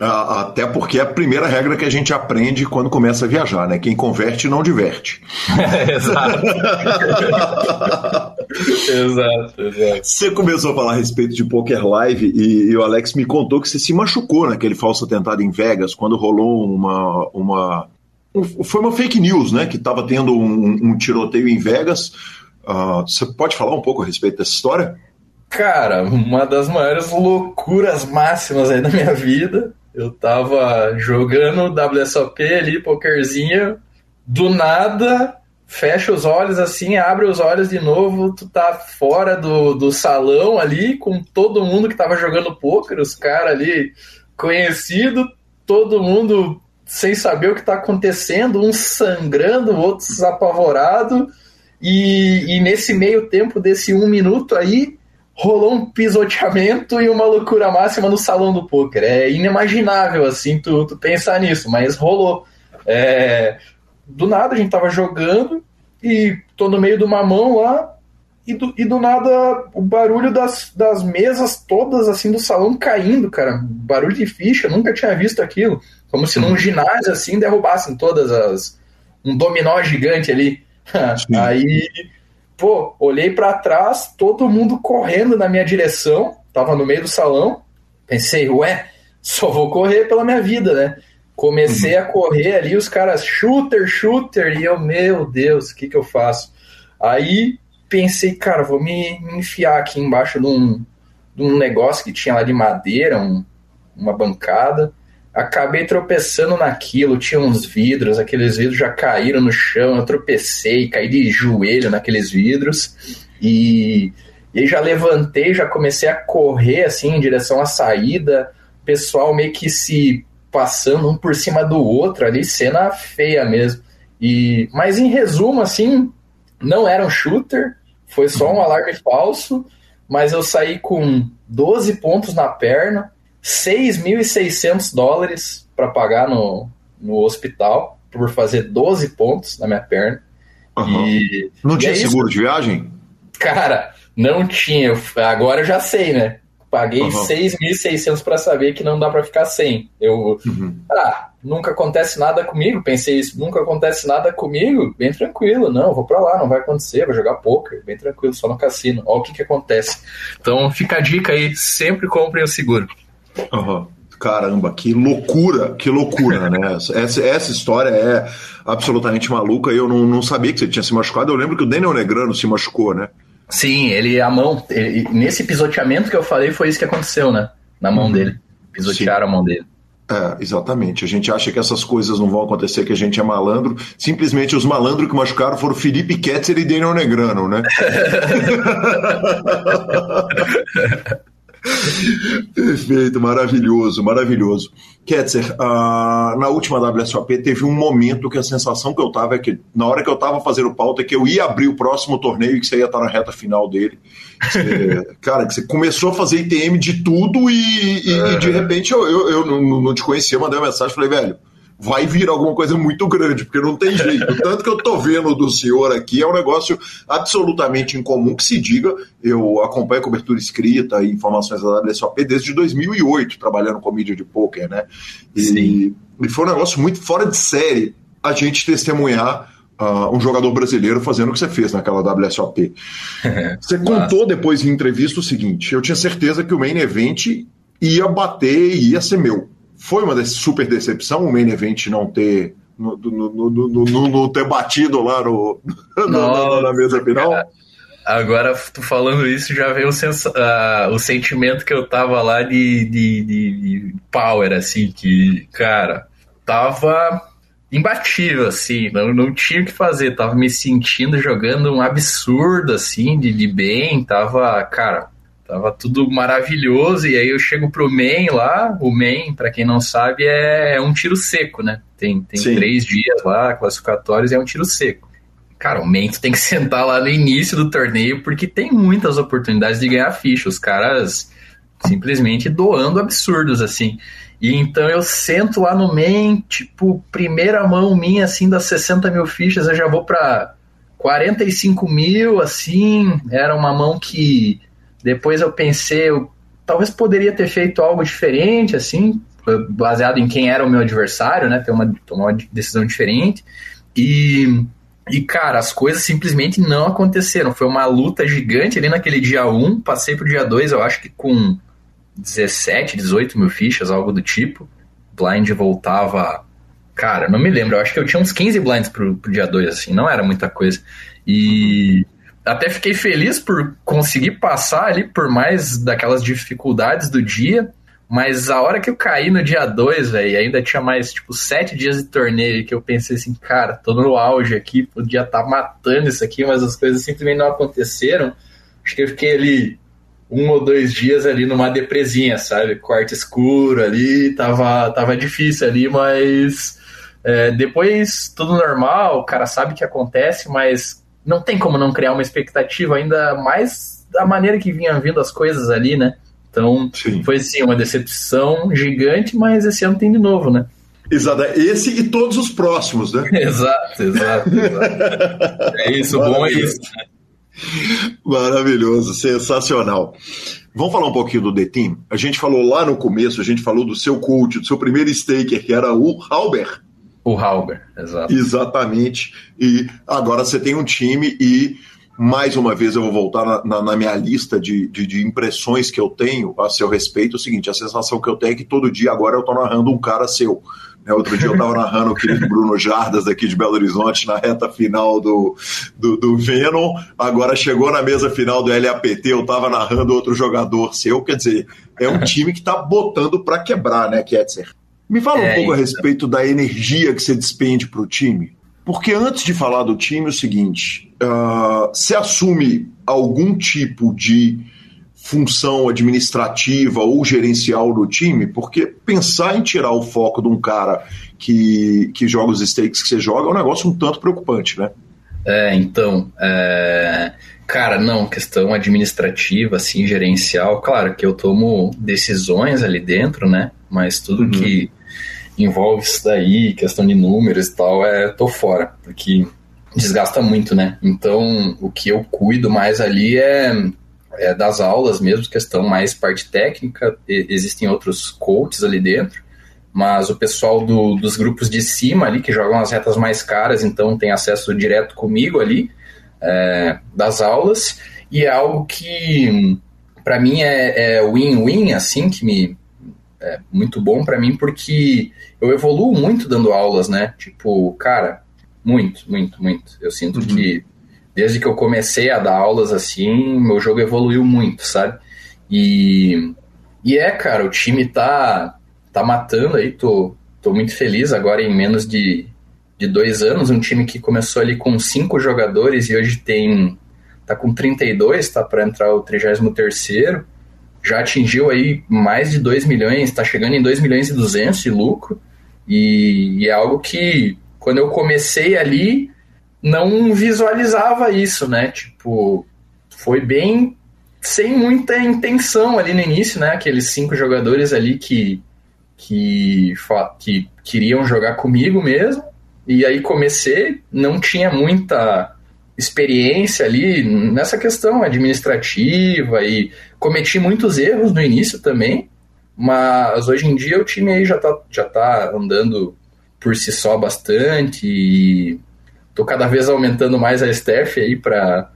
Até porque é a primeira regra que a gente aprende quando começa a viajar, né? Quem converte não diverte.
exato. exato, exato.
Você começou a falar a respeito de Poker Live e, e, o Alex me contou que você se machucou naquele falso atentado em Vegas, quando rolou uma, uma foi uma fake news, né? Que estava tendo um, um, tiroteio em Vegas. Uh, você pode falar um pouco a respeito dessa história?
Cara, uma das maiores loucuras máximas aí da minha vida. Eu tava jogando WSOP ali, pokerzinho, do nada, fecha os olhos assim, abre os olhos de novo, tu tá fora do, do salão ali, com todo mundo que tava jogando poker, os caras ali conhecido, todo mundo sem saber o que está acontecendo, uns sangrando, outros apavorados. E, e, nesse meio tempo desse um minuto aí, rolou um pisoteamento e uma loucura máxima no salão do poker. É inimaginável, assim, tu, tu pensar nisso, mas rolou. É, do nada a gente tava jogando e tô no meio de uma mão lá, e do, e do nada o barulho das, das mesas todas assim do salão caindo, cara. Barulho de ficha, nunca tinha visto aquilo. Como se num ginásio assim derrubassem todas as. um dominó gigante ali. Aí, pô, olhei para trás, todo mundo correndo na minha direção, tava no meio do salão. Pensei, ué, só vou correr pela minha vida, né? Comecei uhum. a correr ali, os caras, shooter, shooter, e eu, meu Deus, o que que eu faço? Aí pensei, cara, vou me, me enfiar aqui embaixo de um, de um negócio que tinha lá de madeira, um, uma bancada acabei tropeçando naquilo, tinha uns vidros, aqueles vidros já caíram no chão, eu tropecei, caí de joelho naqueles vidros e, e já levantei, já comecei a correr assim em direção à saída, pessoal meio que se passando um por cima do outro ali, cena feia mesmo. E mas em resumo assim, não era um shooter, foi só um alarme falso, mas eu saí com 12 pontos na perna, 6.600 dólares para pagar no, no hospital por fazer 12 pontos na minha perna.
Uhum. E, não e tinha é seguro de viagem?
Cara, não tinha. Agora eu já sei, né? Paguei uhum. 6.600 para saber que não dá para ficar sem. Eu, uhum. ah, nunca acontece nada comigo. Pensei isso, nunca acontece nada comigo. Bem tranquilo, não, vou para lá, não vai acontecer, vou jogar poker, bem tranquilo, só no cassino. Olha o que que acontece. Então fica a dica aí, sempre comprem o seguro.
Uhum. Caramba, que loucura, que loucura, né? Essa, essa história é absolutamente maluca. Eu não, não sabia que você tinha se machucado. Eu lembro que o Daniel Negrano se machucou, né?
Sim, ele, a mão, ele, nesse pisoteamento que eu falei, foi isso que aconteceu, né? Na mão uhum. dele. Pisotearam Sim. a mão dele.
É, exatamente. A gente acha que essas coisas não vão acontecer, que a gente é malandro. Simplesmente os malandros que machucaram foram Felipe Ketzer e Daniel Negrano, né? Perfeito, maravilhoso, maravilhoso. Ketzer, uh, na última WSOP teve um momento que a sensação que eu tava é que na hora que eu tava fazendo pauta é que eu ia abrir o próximo torneio e que você ia estar na reta final dele. Você, cara, que você começou a fazer ITM de tudo e, e, e de repente eu, eu, eu não, não te conhecia, mandei uma mensagem e falei, velho, vai vir alguma coisa muito grande, porque não tem jeito. Tanto que eu tô vendo do senhor aqui é um negócio absolutamente incomum que se diga. Eu acompanho a cobertura escrita e informações da WSOP desde 2008, trabalhando com mídia de poker, né? E, e foi um negócio muito fora de série a gente testemunhar Uh, um jogador brasileiro fazendo o que você fez naquela WSOP. você contou depois em entrevista o seguinte: eu tinha certeza que o main event ia bater e ia ser meu foi uma super decepção o main event não ter no, no, no, no ter batido lá no, na, na mesa final?
Agora, tu falando isso, já veio o, uh, o sentimento que eu tava lá de, de, de, de power, assim, que, cara, tava imbatível, assim, não, não tinha o que fazer, tava me sentindo jogando um absurdo, assim, de, de bem, tava, cara, tava tudo maravilhoso, e aí eu chego pro main lá, o main, para quem não sabe, é, é, um tiro seco, né, tem, tem três dias lá, classificatórios, e é um tiro seco. Cara, o main tu tem que sentar lá no início do torneio, porque tem muitas oportunidades de ganhar ficha, os caras simplesmente doando absurdos, assim, e então eu sento lá no main, tipo, primeira mão minha, assim, das 60 mil fichas, eu já vou pra 45 mil, assim. Era uma mão que depois eu pensei, eu talvez poderia ter feito algo diferente, assim, baseado em quem era o meu adversário, né? Ter uma, tomar uma decisão diferente. E, e, cara, as coisas simplesmente não aconteceram. Foi uma luta gigante ali naquele dia 1. Passei pro dia 2, eu acho que com 17, 18 mil fichas, algo do tipo. Blind voltava. Cara, não me lembro, eu acho que eu tinha uns 15 blinds pro, pro dia 2, assim, não era muita coisa. E até fiquei feliz por conseguir passar ali por mais daquelas dificuldades do dia. Mas a hora que eu caí no dia 2, velho, ainda tinha mais, tipo, sete dias de torneio que eu pensei assim, cara, tô no auge aqui, podia estar tá matando isso aqui, mas as coisas simplesmente não aconteceram. Acho que eu fiquei ali um ou dois dias ali numa depresinha, sabe? Quarto escuro ali, tava, tava difícil ali, mas é, depois tudo normal, o cara sabe o que acontece, mas não tem como não criar uma expectativa ainda mais da maneira que vinham vindo as coisas ali, né? Então Sim. foi sim uma decepção gigante, mas esse ano tem de novo, né?
Exato, esse e todos os próximos, né?
exato, exato, exato. É isso, bom é isso.
Maravilhoso, sensacional. Vamos falar um pouquinho do The Team? A gente falou lá no começo, a gente falou do seu coach, do seu primeiro staker, que era o Halber.
O Halber, exato.
Exatamente. E agora você tem um time e, mais uma vez, eu vou voltar na, na, na minha lista de, de, de, impressões que eu tenho a seu respeito. É o seguinte, a sensação que eu tenho é que todo dia agora eu estou narrando um cara seu. Né, outro dia eu estava narrando o querido Bruno Jardas daqui de Belo Horizonte na reta final do, do, do, Venom. Agora chegou na mesa final do LAPT, eu estava narrando outro jogador seu. Quer dizer, é um time que está botando para quebrar, né, Ketzer? Me fala é, um pouco a respeito da energia que você despende para o time. Porque antes de falar do time, é o seguinte: uh, você assume algum tipo de função administrativa ou gerencial do time, porque pensar em tirar o foco de um cara que, que joga os stakes que você joga é um negócio um tanto preocupante, né?
É, então, é... cara, não, questão administrativa, assim, gerencial, claro que eu tomo decisões ali dentro, né? Mas tudo uhum. que envolve isso daí, questão de números e tal, é, tô fora, porque desgasta muito, né? Então, o que eu cuido mais ali é é, das aulas mesmo, questão mais parte técnica, e, existem outros coaches ali dentro, mas o pessoal do, dos grupos de cima ali, que jogam as retas mais caras, então tem acesso direto comigo ali, é, das aulas, e é algo que para mim é win-win, é assim, que me é muito bom para mim, porque eu evoluo muito dando aulas, né? Tipo, cara, muito, muito, muito. Eu sinto uhum. que desde que eu comecei a dar aulas assim, meu jogo evoluiu muito, sabe? E, e é, cara, o time tá, tá matando aí, tô, tô muito feliz agora em menos de, de dois anos, um time que começou ali com cinco jogadores e hoje tem tá com 32, tá para entrar o 33 já atingiu aí mais de 2 milhões, tá chegando em 2 milhões e 200 de lucro, e, e é algo que quando eu comecei ali, não visualizava isso, né? Tipo, foi bem sem muita intenção ali no início, né? Aqueles cinco jogadores ali que, que, que queriam jogar comigo mesmo. E aí comecei, não tinha muita experiência ali nessa questão administrativa e cometi muitos erros no início também, mas hoje em dia o time aí já tá, já tá andando por si só bastante e tô cada vez aumentando mais a staff aí para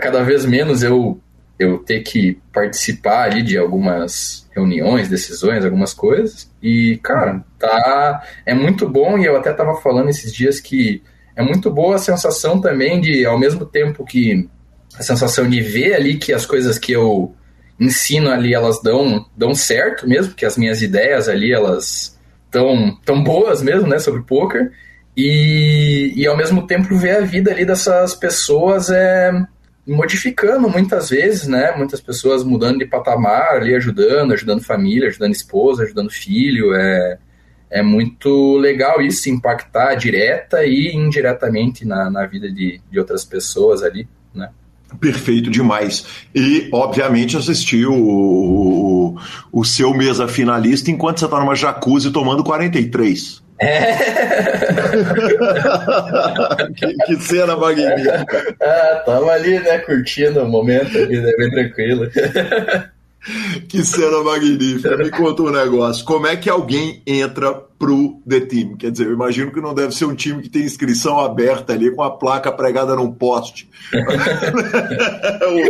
cada vez menos eu, eu ter que participar ali de algumas reuniões, decisões, algumas coisas. E, cara, tá. É muito bom, e eu até tava falando esses dias que é muito boa a sensação também de, ao mesmo tempo que a sensação de ver ali que as coisas que eu ensino ali, elas dão, dão certo mesmo, que as minhas ideias ali, elas estão tão boas mesmo, né, sobre poker. E, e ao mesmo tempo ver a vida ali dessas pessoas é modificando muitas vezes, né? Muitas pessoas mudando de patamar ali, ajudando, ajudando família, ajudando esposa, ajudando filho. É, é muito legal isso, impactar direta e indiretamente na, na vida de, de outras pessoas ali?
Perfeito demais. E, obviamente, assistiu o, o, o seu mesa finalista enquanto você está numa jacuzzi tomando 43. É. que, que, cena magnífica.
Ah, tava ali, né, curtindo o momento ali, né, bem tranquilo.
Que cena magnífica. Me conta um negócio. Como é que alguém entra pro The Team? Quer dizer, eu imagino que não deve ser um time que tem inscrição aberta ali com a placa pregada num poste.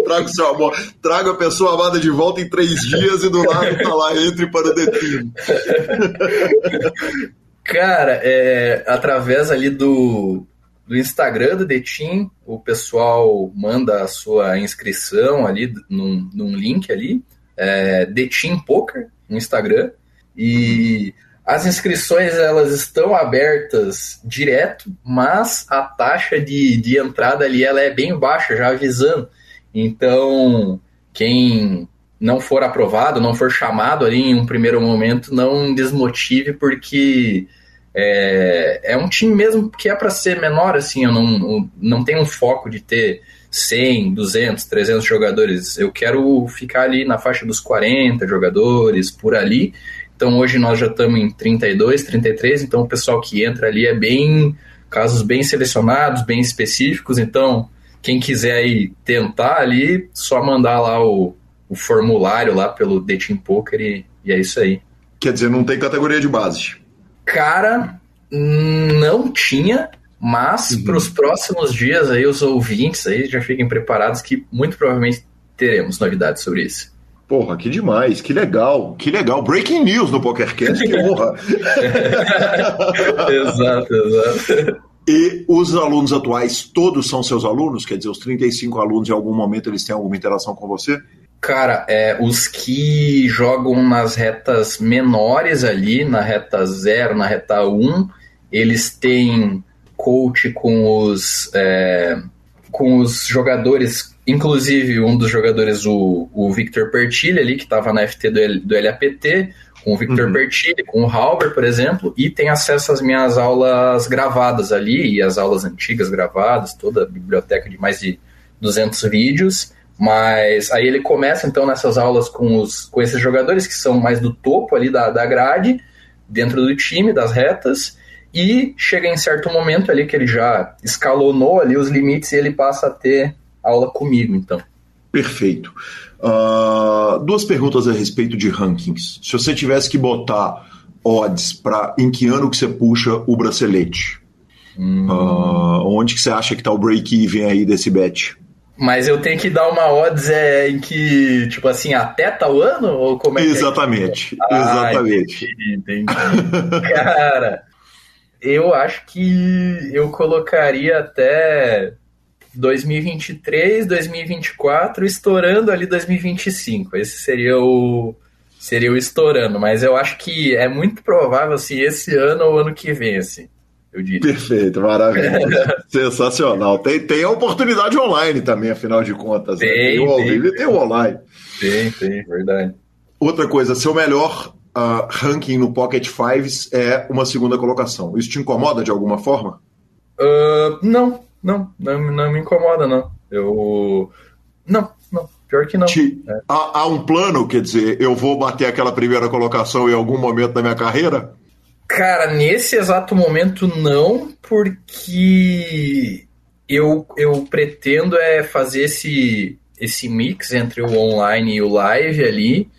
traga, seu amor, a pessoa amada de volta em três dias e do lado tá lá, entre para o The Team.
Cara, é, através ali do, do Instagram do The Team, o pessoal manda a sua inscrição ali num, num link ali é, The Team Poker no Instagram. E as inscrições elas estão abertas direto, mas a taxa de, de entrada ali ela é bem baixa, já avisando. Então, quem não for aprovado, não for chamado ali em um primeiro momento, não desmotive, porque é, é um time mesmo que é para ser menor, assim, eu não, não tenho um foco de ter 100, 200, 300 jogadores. Eu quero ficar ali na faixa dos 40 jogadores, por ali. Então hoje nós já estamos em 32, 33, então o pessoal que entra ali é bem casos bem selecionados, bem específicos. Então, quem quiser aí tentar ali, só mandar lá o, o formulário lá pelo The Team Poker e, e é isso aí.
Quer dizer, não tem categoria de base?
Cara, não tinha. Mas uhum. para os próximos dias aí, os ouvintes aí já fiquem preparados que muito provavelmente teremos novidades sobre isso.
Porra, que demais, que legal, que legal. Breaking news no PokerCast, que honra.
exato, exato.
E os alunos atuais, todos são seus alunos? Quer dizer, os 35 alunos, em algum momento, eles têm alguma interação com você?
Cara, é, os que jogam nas retas menores ali, na reta 0, na reta 1, um, eles têm coach com os, é, com os jogadores, inclusive um dos jogadores, o, o Victor Pertilli ali, que estava na FT do, do LAPT, com o Victor uhum. Pertilli, com o Halber, por exemplo, e tem acesso às minhas aulas gravadas ali, e as aulas antigas gravadas, toda a biblioteca de mais de 200 vídeos, mas aí ele começa então nessas aulas com, os, com esses jogadores que são mais do topo ali da, da grade, dentro do time, das retas, e chega em certo momento ali que ele já escalonou ali os limites e ele passa a ter aula comigo, então.
Perfeito. Uh, duas perguntas a respeito de rankings. Se você tivesse que botar odds para em que ano que você puxa o bracelete, hum. uh, onde que você acha que está o break-even aí desse bet?
Mas eu tenho que dar uma odds é, em que, tipo assim, até tal ano? Ou como é
exatamente, que é? exatamente.
Ah, entendi, entendi. Cara, eu acho que eu colocaria até 2023, 2024, estourando ali 2025. Esse seria o seria o estourando, mas eu acho que é muito provável assim esse ano ou ano que vem, assim. Eu diria.
Perfeito, maravilha. Sensacional. Tem, tem a oportunidade online também, afinal de contas.
Tem, né? tem
o ao vivo e tem o online.
Tem, tem, verdade.
Outra coisa, seu melhor uh, ranking no Pocket Fives é uma segunda colocação. Isso te incomoda de alguma forma?
Uh, não, não, não, não me incomoda, não. Eu. Não, não. Pior que não. Te...
É. Há, há, um plano, quer dizer, eu vou bater aquela primeira colocação em algum momento da minha carreira?
Cara, nesse exato momento não, porque eu, eu pretendo é fazer esse, esse mix entre o online e o live ali.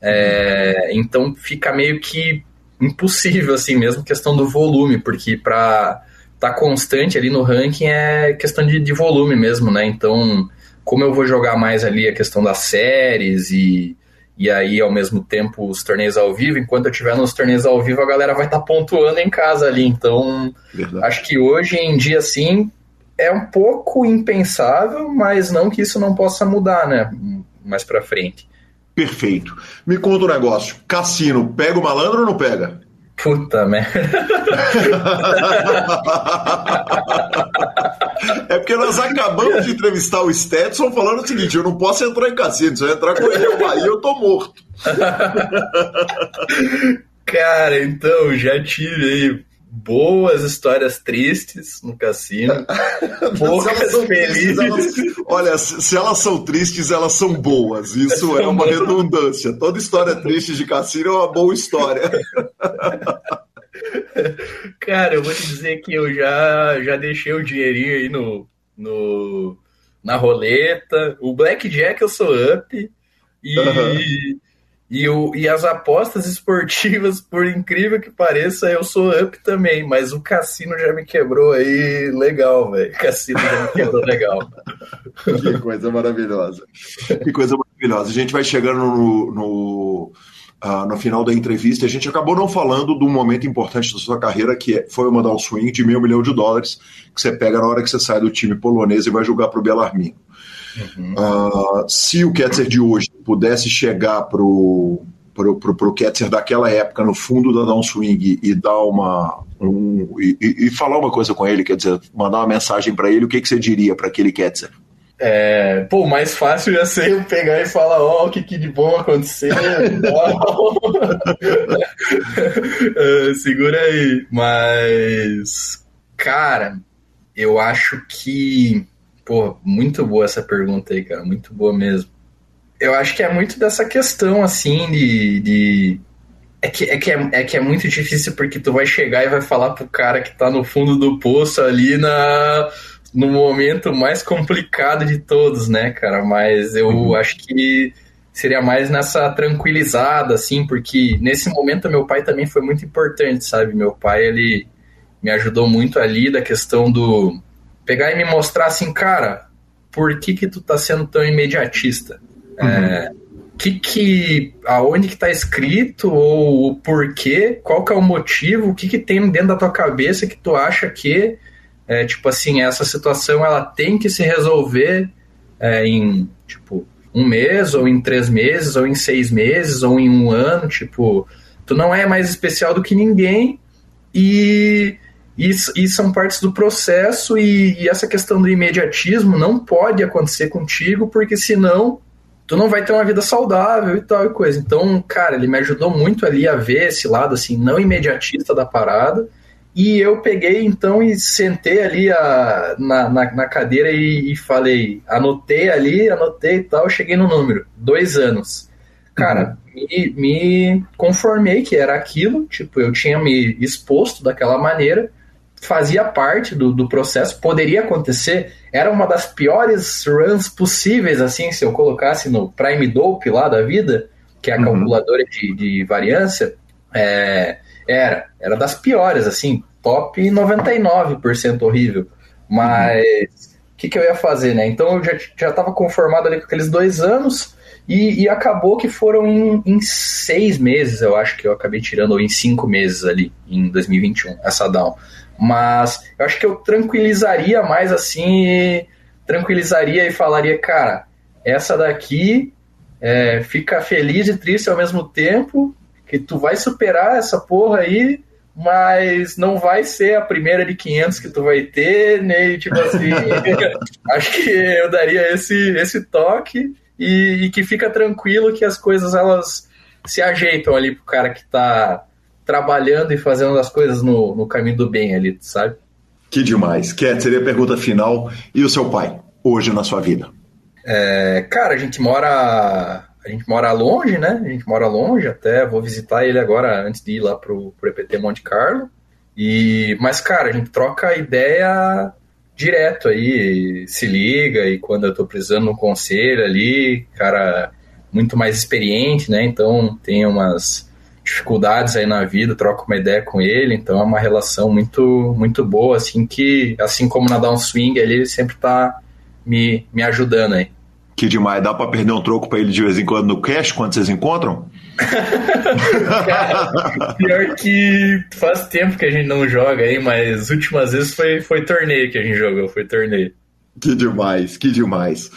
É, então fica meio que impossível, assim, mesmo questão do volume, porque para estar tá constante ali no ranking é questão de, de volume mesmo, né? Então, como eu vou jogar mais ali a questão das séries e, e aí ao mesmo tempo os torneios ao vivo, enquanto eu estiver nos torneios ao vivo, a galera vai estar tá pontuando em casa ali. Então, Verdade. acho que hoje em dia, sim, é um pouco impensável, mas não que isso não possa mudar, né? Mais para frente.
Perfeito. Me conta um negócio. Cassino, pega o malandro ou não pega?
Puta merda.
É porque nós acabamos de entrevistar o Stetson falando o seguinte: eu não posso entrar em cassino, se eu entrar com ele ao Bahia, eu tô morto.
Cara, então, já tive aí boas histórias tristes no cassino. Poucas felizes.
Elas, olha, se elas são tristes, elas são boas. Isso é uma redundância. Toda história triste de cassino é uma boa história.
Cara, eu vou te dizer que eu já, já deixei o dinheirinho aí no, no, na roleta. O Blackjack eu sou up. E, uhum. E, o, e as apostas esportivas, por incrível que pareça, eu sou up também. Mas o cassino já me quebrou aí legal, velho. Cassino já me quebrou legal.
que coisa maravilhosa. Que coisa maravilhosa. A gente vai chegando no, no Uh, no final da entrevista, a gente acabou não falando de um momento importante da sua carreira, que é, foi mandar um swing de meio milhão de dólares, que você pega na hora que você sai do time polonês e vai jogar para o Belarmino. Uhum. Uh, se o Ketzer de hoje pudesse chegar para o pro, pro, pro Ketzer daquela época no fundo da downswing e dar uma um, e, e, falar uma coisa com ele, quer dizer, mandar uma mensagem para ele, o que, que você diria para aquele Ketzer?
É, pô, mais fácil ia ser eu pegar e falar, ó, oh, o que, que de bom aconteceu. é, segura aí. Mas, cara, eu acho que. Pô, muito boa essa pergunta aí, cara. Muito boa mesmo. Eu acho que é muito dessa questão, assim, de. de... É que, é, que é, é que é muito difícil porque tu vai chegar e vai falar pro cara que tá no fundo do poço ali na no momento mais complicado de todos, né, cara? Mas eu uhum. acho que seria mais nessa tranquilizada, assim, porque nesse momento meu pai também foi muito importante, sabe? Meu pai, ele me ajudou muito ali da questão do pegar e me mostrar assim, cara, por que que tu tá sendo tão imediatista? Uhum. É, que que aonde que tá escrito ou o porquê? Qual que é o motivo? O que que tem dentro da tua cabeça que tu acha que é, tipo assim, essa situação ela tem que se resolver é, em, tipo, um mês, ou em três meses, ou em seis meses, ou em um ano, tipo, tu não é mais especial do que ninguém e, e, e são partes do processo e, e, essa questão do imediatismo não pode acontecer contigo, porque senão tu não vai ter uma vida saudável e tal e coisa. Então, cara, ele me ajudou muito ali a ver esse lado, assim, não imediatista da parada, e eu peguei então e sentei ali a, na, na, na cadeira e, e, falei, anotei ali, anotei e tal, cheguei no número, dois anos. Cara, uhum. me, me conformei que era aquilo, tipo, eu tinha me exposto daquela maneira, fazia parte do, do processo, poderia acontecer, era uma das piores runs possíveis, assim, se eu colocasse no Prime Dope lá da vida, que é a uhum. calculadora de, de variância, é, era, era das piores, assim, top 99% horrível. Mas o que, que eu ia fazer, né? Então eu já, já tava conformado ali com aqueles dois anos e, e acabou que foram em, em, seis meses, eu acho que eu acabei tirando, ou em cinco meses ali, em 2021, essa down. Mas eu acho que eu tranquilizaria mais assim, tranquilizaria e falaria, cara, essa daqui é, fica feliz e triste ao mesmo tempo, que tu vai superar essa porra aí, mas não vai ser a primeira de 500 que tu vai ter, nem tipo assim. acho que eu daria esse, esse toque e, e, que fica tranquilo que as coisas elas se ajeitam ali pro cara que tá trabalhando e fazendo as coisas no, no caminho do bem ali, sabe?
Que demais. Cat, seria a pergunta final. E o seu pai, hoje na sua vida?
É, cara, a gente mora a gente mora longe, né? A gente mora longe, até vou visitar ele agora antes de ir lá pro, pro EPT Monte Carlo. E, mas, cara, a gente troca ideia direto aí, se liga, e quando eu tô precisando um conselho ali, cara muito mais experiente, né? Então tem umas dificuldades aí na vida, troco uma ideia com ele, então é uma relação muito muito boa, assim que, assim como na Downswing, ele sempre tá me, me ajudando aí.
Que demais. Dá para perder um troco para ele de vez em quando no cash, quando vocês encontram?
Cara, pior que faz tempo que a gente não joga aí, mas as últimas vezes foi, foi torneio que a gente jogou, foi torneio.
Que demais, que demais.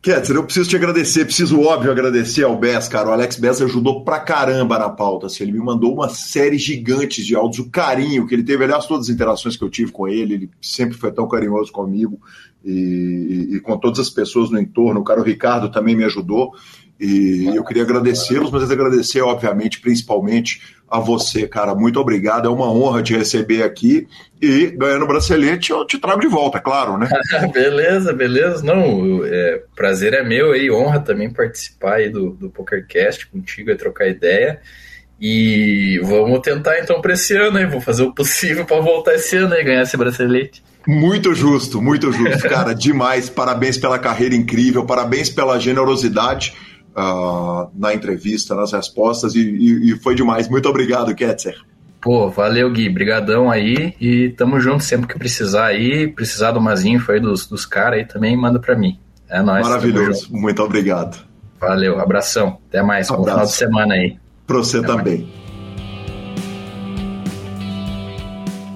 Ketzer, eu preciso te agradecer, preciso, óbvio, agradecer ao Bess, cara. O Alex Bess ajudou pra caramba na pauta. Assim, ele me mandou uma série gigante de áudios, o carinho que ele teve, aliás, todas as interações que eu tive com ele, ele sempre foi tão carinhoso comigo e, e, com todas as pessoas no entorno. O cara, o Ricardo, também me ajudou. E eu queria agradecê-los, mas agradecer, obviamente, principalmente a você, cara. Muito obrigado. É uma honra te receber aqui. E ganhando o bracelete, eu te trago de volta, é claro, né?
beleza, beleza. Não, é, prazer é meu aí, honra também participar aí do, do PokerCast contigo e trocar ideia. E vamos tentar então para esse ano aí. Vou fazer o possível para voltar esse ano e ganhar esse bracelete.
Muito justo, muito justo, cara. Demais. Parabéns pela carreira incrível, parabéns pela generosidade uh, na entrevista, nas respostas, e, e, e, foi demais. Muito obrigado, Ketzer.
Pô, valeu, Gui. Brigadão aí e tamo junto sempre que precisar aí. Precisar do Mazinho foi dos, dos caras aí também, manda pra mim. É nóis.
Maravilhoso. Muito obrigado.
Valeu, abração. Até mais. Abraço. Bom final de semana aí.
Pra você Até também. Mais.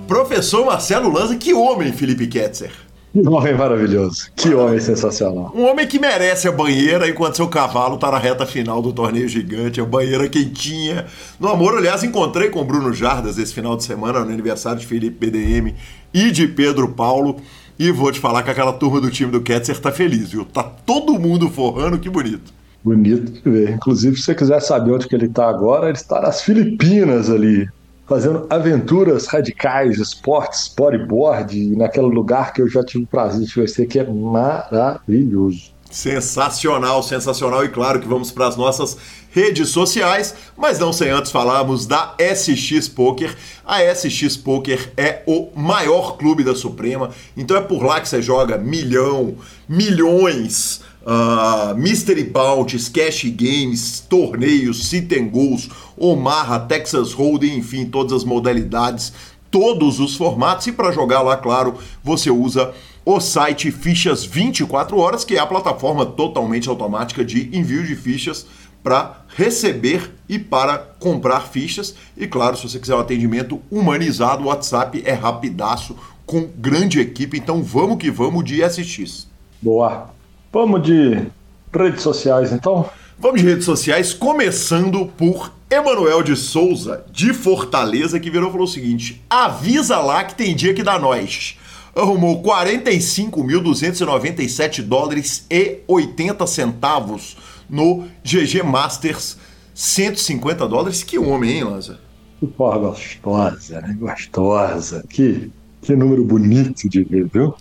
Professor Marcelo Lanza, que homem, Felipe Ketzer.
Que homem maravilhoso. Que homem sensacional.
Um homem que merece a banheira enquanto seu cavalo está na reta final do torneio gigante, a banheira quentinha. No amor, aliás, encontrei com o Bruno Jardas esse final de semana, no aniversário de Felipe BDM e de Pedro Paulo. E vou te falar que aquela turma do time do Ketzer tá feliz, viu? Tá todo mundo forrando, que bonito.
Bonito de ver. Inclusive, se você quiser saber onde que ele está agora, ele está nas Filipinas ali, fazendo aventuras radicais, esportes, bodyboard, naquele lugar que eu já tive o prazer de conhecer, que é maravilhoso.
Sensacional, sensacional. E claro que vamos para as nossas redes sociais, mas não sem antes falarmos da SX Poker. A SX Poker é o maior clube da Suprema, então é por lá que você joga milhão, milhões uh, Mystery Bounties, Cash Games, torneios, Sit and Goals, Omaha, Texas Hold'em, enfim, todas as modalidades, todos os formatos. E para jogar lá, claro, você usa o site Fichas 24 Horas, que é a plataforma totalmente automática de envio de fichas para receber e para comprar fichas. E claro, se você quiser um atendimento humanizado, o WhatsApp é rapidaço, com grande equipe. Então vamos que vamos de SX.
Boa. Vamos de redes sociais, então?
Vamos de redes sociais, começando por Emanuel de Souza, de Fortaleza, que virou e falou o seguinte: avisa lá que tem dia que dá nós. Arrumou 45.297 dólares e 80 centavos no GG Masters, 150 dólares. Que homem, hein, Lanza?
Que porra gostosa, né? Gostosa. Que, que número bonito de ver, viu?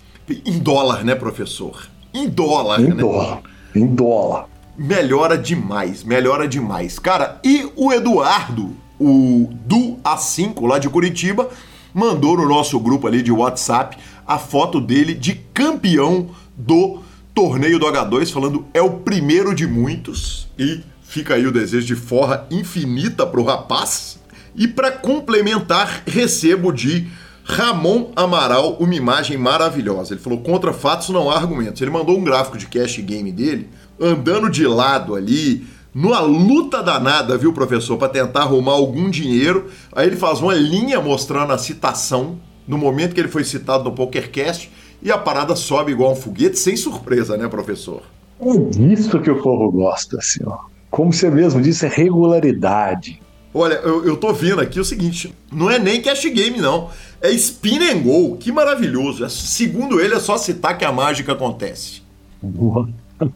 Em dólar, né, professor? Em dólar,
em
né?
Dólar. Em dólar.
Melhora demais, melhora demais. Cara, e o Eduardo, o do A5 lá de Curitiba, mandou no nosso grupo ali de WhatsApp a foto dele de campeão do torneio do H2, falando é o primeiro de muitos. E fica aí o desejo de forra infinita pro rapaz. E para complementar, recebo de Ramon Amaral, uma imagem maravilhosa. Ele falou: contra fatos não há argumentos. Ele mandou um gráfico de cash game dele, andando de lado ali, numa luta danada, viu, professor, para tentar arrumar algum dinheiro. Aí ele faz uma linha mostrando a citação no momento que ele foi citado no PokerCast e a parada sobe igual um foguete, sem surpresa, né, professor?
É disso que o povo gosta, ó. Como você mesmo disse, é regularidade.
Olha, eu, eu tô vendo aqui o seguinte: não é nem cash game, não. É spin and go. Que maravilhoso. É, segundo ele, é só citar que a mágica acontece.
Boa.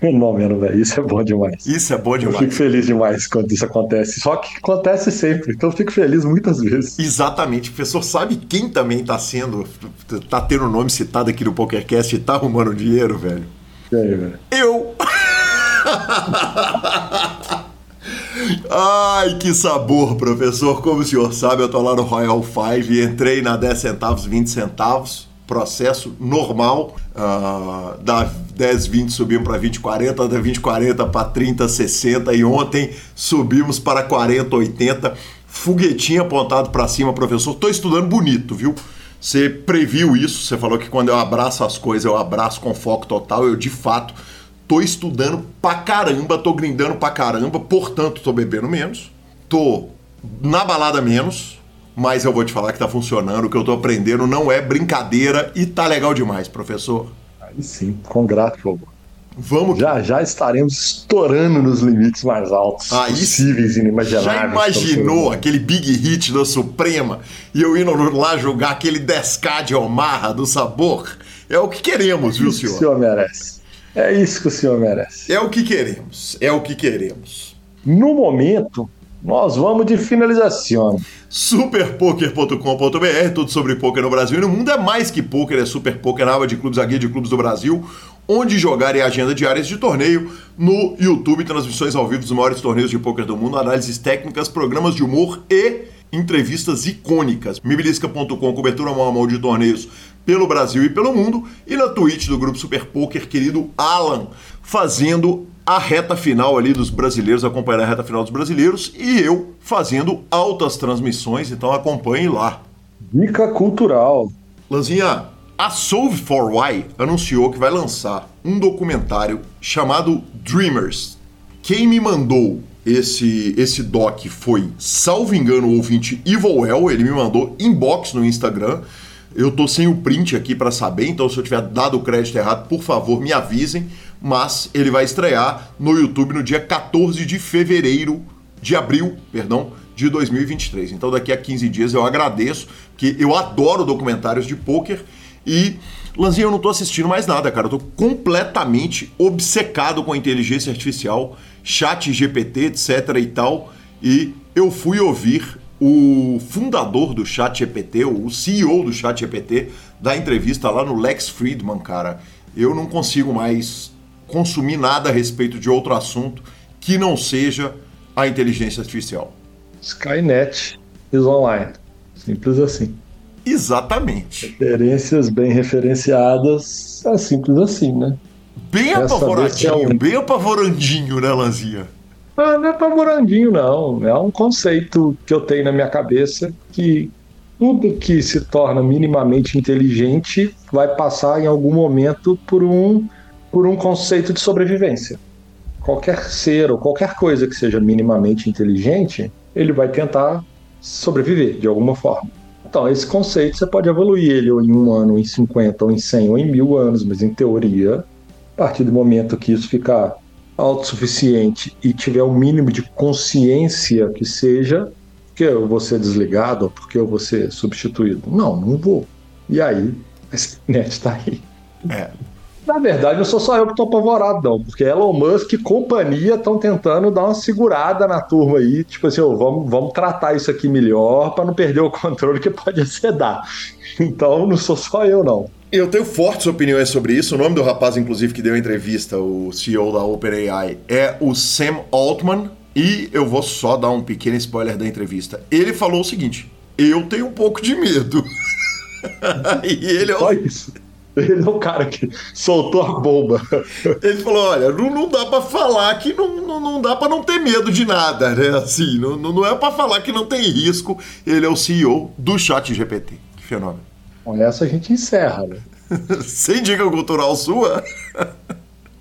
Fenômeno, velho. Isso é bom demais.
Isso é bom demais.
Eu fico feliz demais quando isso acontece. Só que acontece sempre. Então eu fico feliz muitas vezes.
Exatamente. O professor sabe quem também tá sendo. tá tendo o nome citado aqui no PokerCast e tá arrumando dinheiro, velho?
E aí, velho?
Eu! Ai, que sabor, professor. Como o senhor sabe, eu tô lá no Royal Five e entrei na 10 centavos, 20 centavos. Processo normal. Uh, da 10, 20 subimos para 20, 40, da 20, 40 para 30, 60 e ontem subimos para 40, 80. Foguetinho apontado para cima, professor. Tô estudando bonito, viu? Você previu isso, você falou que quando eu abraço as coisas, eu abraço com foco total. Eu, de fato, tô estudando pra caramba, tô grindando pra caramba, portanto tô bebendo menos, tô na balada menos, mas eu vou te falar que tá funcionando, o que eu tô aprendendo não é brincadeira e tá legal demais, professor.
Aí sim, congrato,
Vamos.
Já já estaremos estourando nos limites mais altos
Aí
possíveis e inimagináveis.
Já imaginou aquele big hit da Suprema e eu indo lá jogar aquele 10k de Omarra do sabor? É o que queremos, viu, senhor?
O senhor merece. É isso que o senhor merece.
É o que queremos. É o que queremos.
No momento, nós vamos de finalização.
Superpoker.com.br, tudo sobre poker no Brasil e no mundo é mais que poker, é Super Poker, na aba de clubes, a guia de clubes do Brasil, onde jogar e agenda diárias de torneio, no YouTube, transmissões ao vivo dos maiores torneios de poker do mundo, análises técnicas, programas de humor e entrevistas icônicas. Mibilisca.com, cobertura mão a mão de torneios pelo Brasil e pelo mundo, e na Twitch do grupo Super Poker, querido Alan, fazendo a reta final ali dos brasileiros, acompanhando a reta final dos brasileiros, e eu fazendo altas transmissões, então acompanhe lá.
Dica cultural.
Lanzinha, a Solve for Why anunciou que vai lançar um documentário chamado Dreamers. Quem me mandou esse esse doc foi, salvo engano, o ouvinte Ivoel, ele me mandou inbox no Instagram. Eu tô sem o print aqui para saber, então se eu tiver dado o crédito errado, por favor, me avisem. Mas ele vai estrear no YouTube no dia 14 de fevereiro, de abril, perdão, de 2023. Então daqui a 15 dias eu agradeço, que eu adoro documentários de poker e Lanzinha, eu não tô assistindo mais nada, cara. Eu tô completamente obcecado com a inteligência artificial, chat GPT, etc e tal. E eu fui ouvir o fundador do Chat GPT, o CEO do Chat GPT, da entrevista lá no Lex Friedman, cara. Eu não consigo mais consumir nada a respeito de outro assunto que não seja a inteligência artificial.
Skynet is online. Simples assim.
Exatamente.
Referências bem referenciadas, é simples assim, né?
Bem
Essa
apavoradinho,
é um-
bem apavorandinho, né, Lanzinha?
Ah, não é pavorandinho, não. É um conceito que eu tenho na minha cabeça que tudo que se torna minimamente inteligente vai passar em algum momento por um, por um conceito de sobrevivência. Qualquer ser ou qualquer coisa que seja minimamente inteligente, ele vai tentar sobreviver de alguma forma. Então, esse conceito você pode evoluir ele ou em um ano, ou em 50, ou em 100, ou em mil anos, mas em teoria, a partir do momento que isso ficar autossuficiente e tiver o mínimo de consciência que seja, que eu vou ser desligado ou porque eu vou ser substituído. Não, não vou. E aí, a internet está aí.
É.
Na verdade, não sou só eu que estou apavorado, não, porque Elon Musk e companhia estão tentando dar uma segurada na turma aí, tipo assim, ô, vamos, vamos tratar isso aqui melhor para não perder o controle que pode acedar. Então, não sou só eu, não.
Eu tenho fortes opiniões sobre isso. O nome do rapaz, inclusive, que deu a entrevista, o CEO da OpenAI, é o Sam Altman. E eu vou só dar um pequeno spoiler da entrevista. Ele falou o seguinte: Eu tenho um pouco de medo. e ele, é o-
Só isso. Ele é o cara que soltou a bomba.
ele falou: Olha, não, não dá pra falar que não, não, não dá pra não ter medo de nada, né? Assim, não, não é pra falar que não tem risco. Ele é o CEO do Chat GPT. Que fenômeno.
Com essa a gente encerra, né?
Sem dica cultural sua.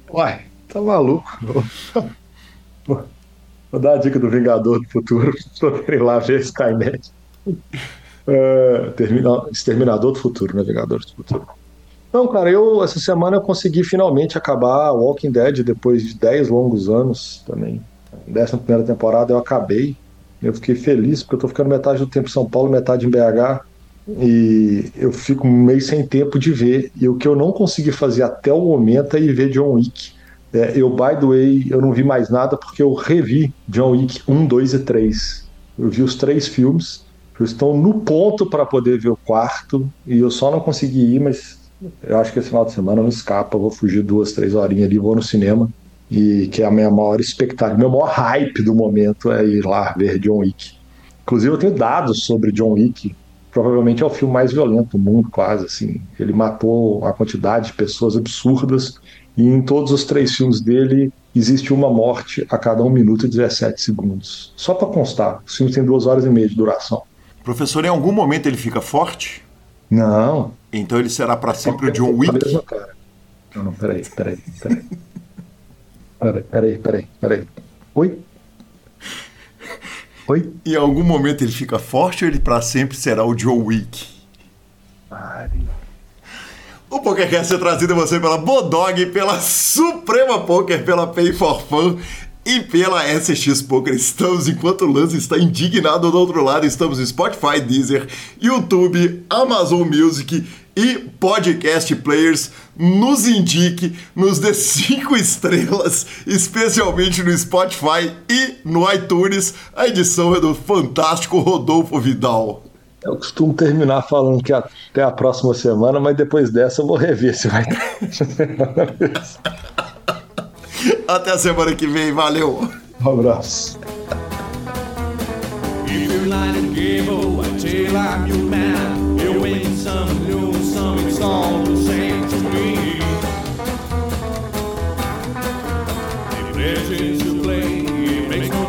Uai, tá maluco? Vou dar a dica do Vingador do Futuro pra querem lá ver Skynet. É, termina- Exterminador do Futuro, né? Vingador do Futuro. Não, cara, eu essa semana eu consegui finalmente acabar Walking Dead depois de 10 longos anos também. Décima primeira temporada eu acabei. Eu fiquei feliz porque eu tô ficando metade do tempo em São Paulo, metade em BH. E eu fico meio sem tempo de ver. E o que eu não consegui fazer até o momento é ir ver John Wick. É, eu, by the way, eu não vi mais nada porque eu revi John Wick 1, 2 e 3. Eu vi os três filmes. Eu estou no ponto para poder ver o quarto. E eu só não consegui ir, mas eu acho que esse final de semana não escapa. Vou fugir duas, três horinhas ali, vou no cinema. E que é a minha maior expectativa, meu maior hype do momento é ir lá ver John Wick. Inclusive, eu tenho dados sobre John Wick. Provavelmente é o filme mais violento do mundo, quase assim. Ele matou uma quantidade de pessoas absurdas. E em todos os três filmes dele existe uma morte a cada 1 minuto e 17 segundos. Só para constar, os filmes têm duas horas e meia de duração.
Professor, em algum momento ele fica forte?
Não.
Então ele será para sempre o John Wick?
mesma cara. Não, não, peraí, peraí, peraí. Peraí, peraí, peraí, peraí. Oi? Oi?
Em algum momento ele fica forte ou ele para sempre será o Joe Wick? O PokerCast é trazido a você pela Bodog, pela Suprema Poker, pela Pay for Fun e pela SX Poker. Estamos, enquanto o Lance está indignado do outro lado, estamos no Spotify, Deezer, YouTube, Amazon Music e podcast players. Nos indique, nos dê cinco estrelas, especialmente no Spotify e no iTunes. A edição é do fantástico Rodolfo Vidal.
Eu costumo terminar falando que até a próxima semana, mas depois dessa eu vou rever se vai.
até a semana que vem, valeu.
Um abraço.
win some, lose some, it's all the same to me. If there's to play, it makes no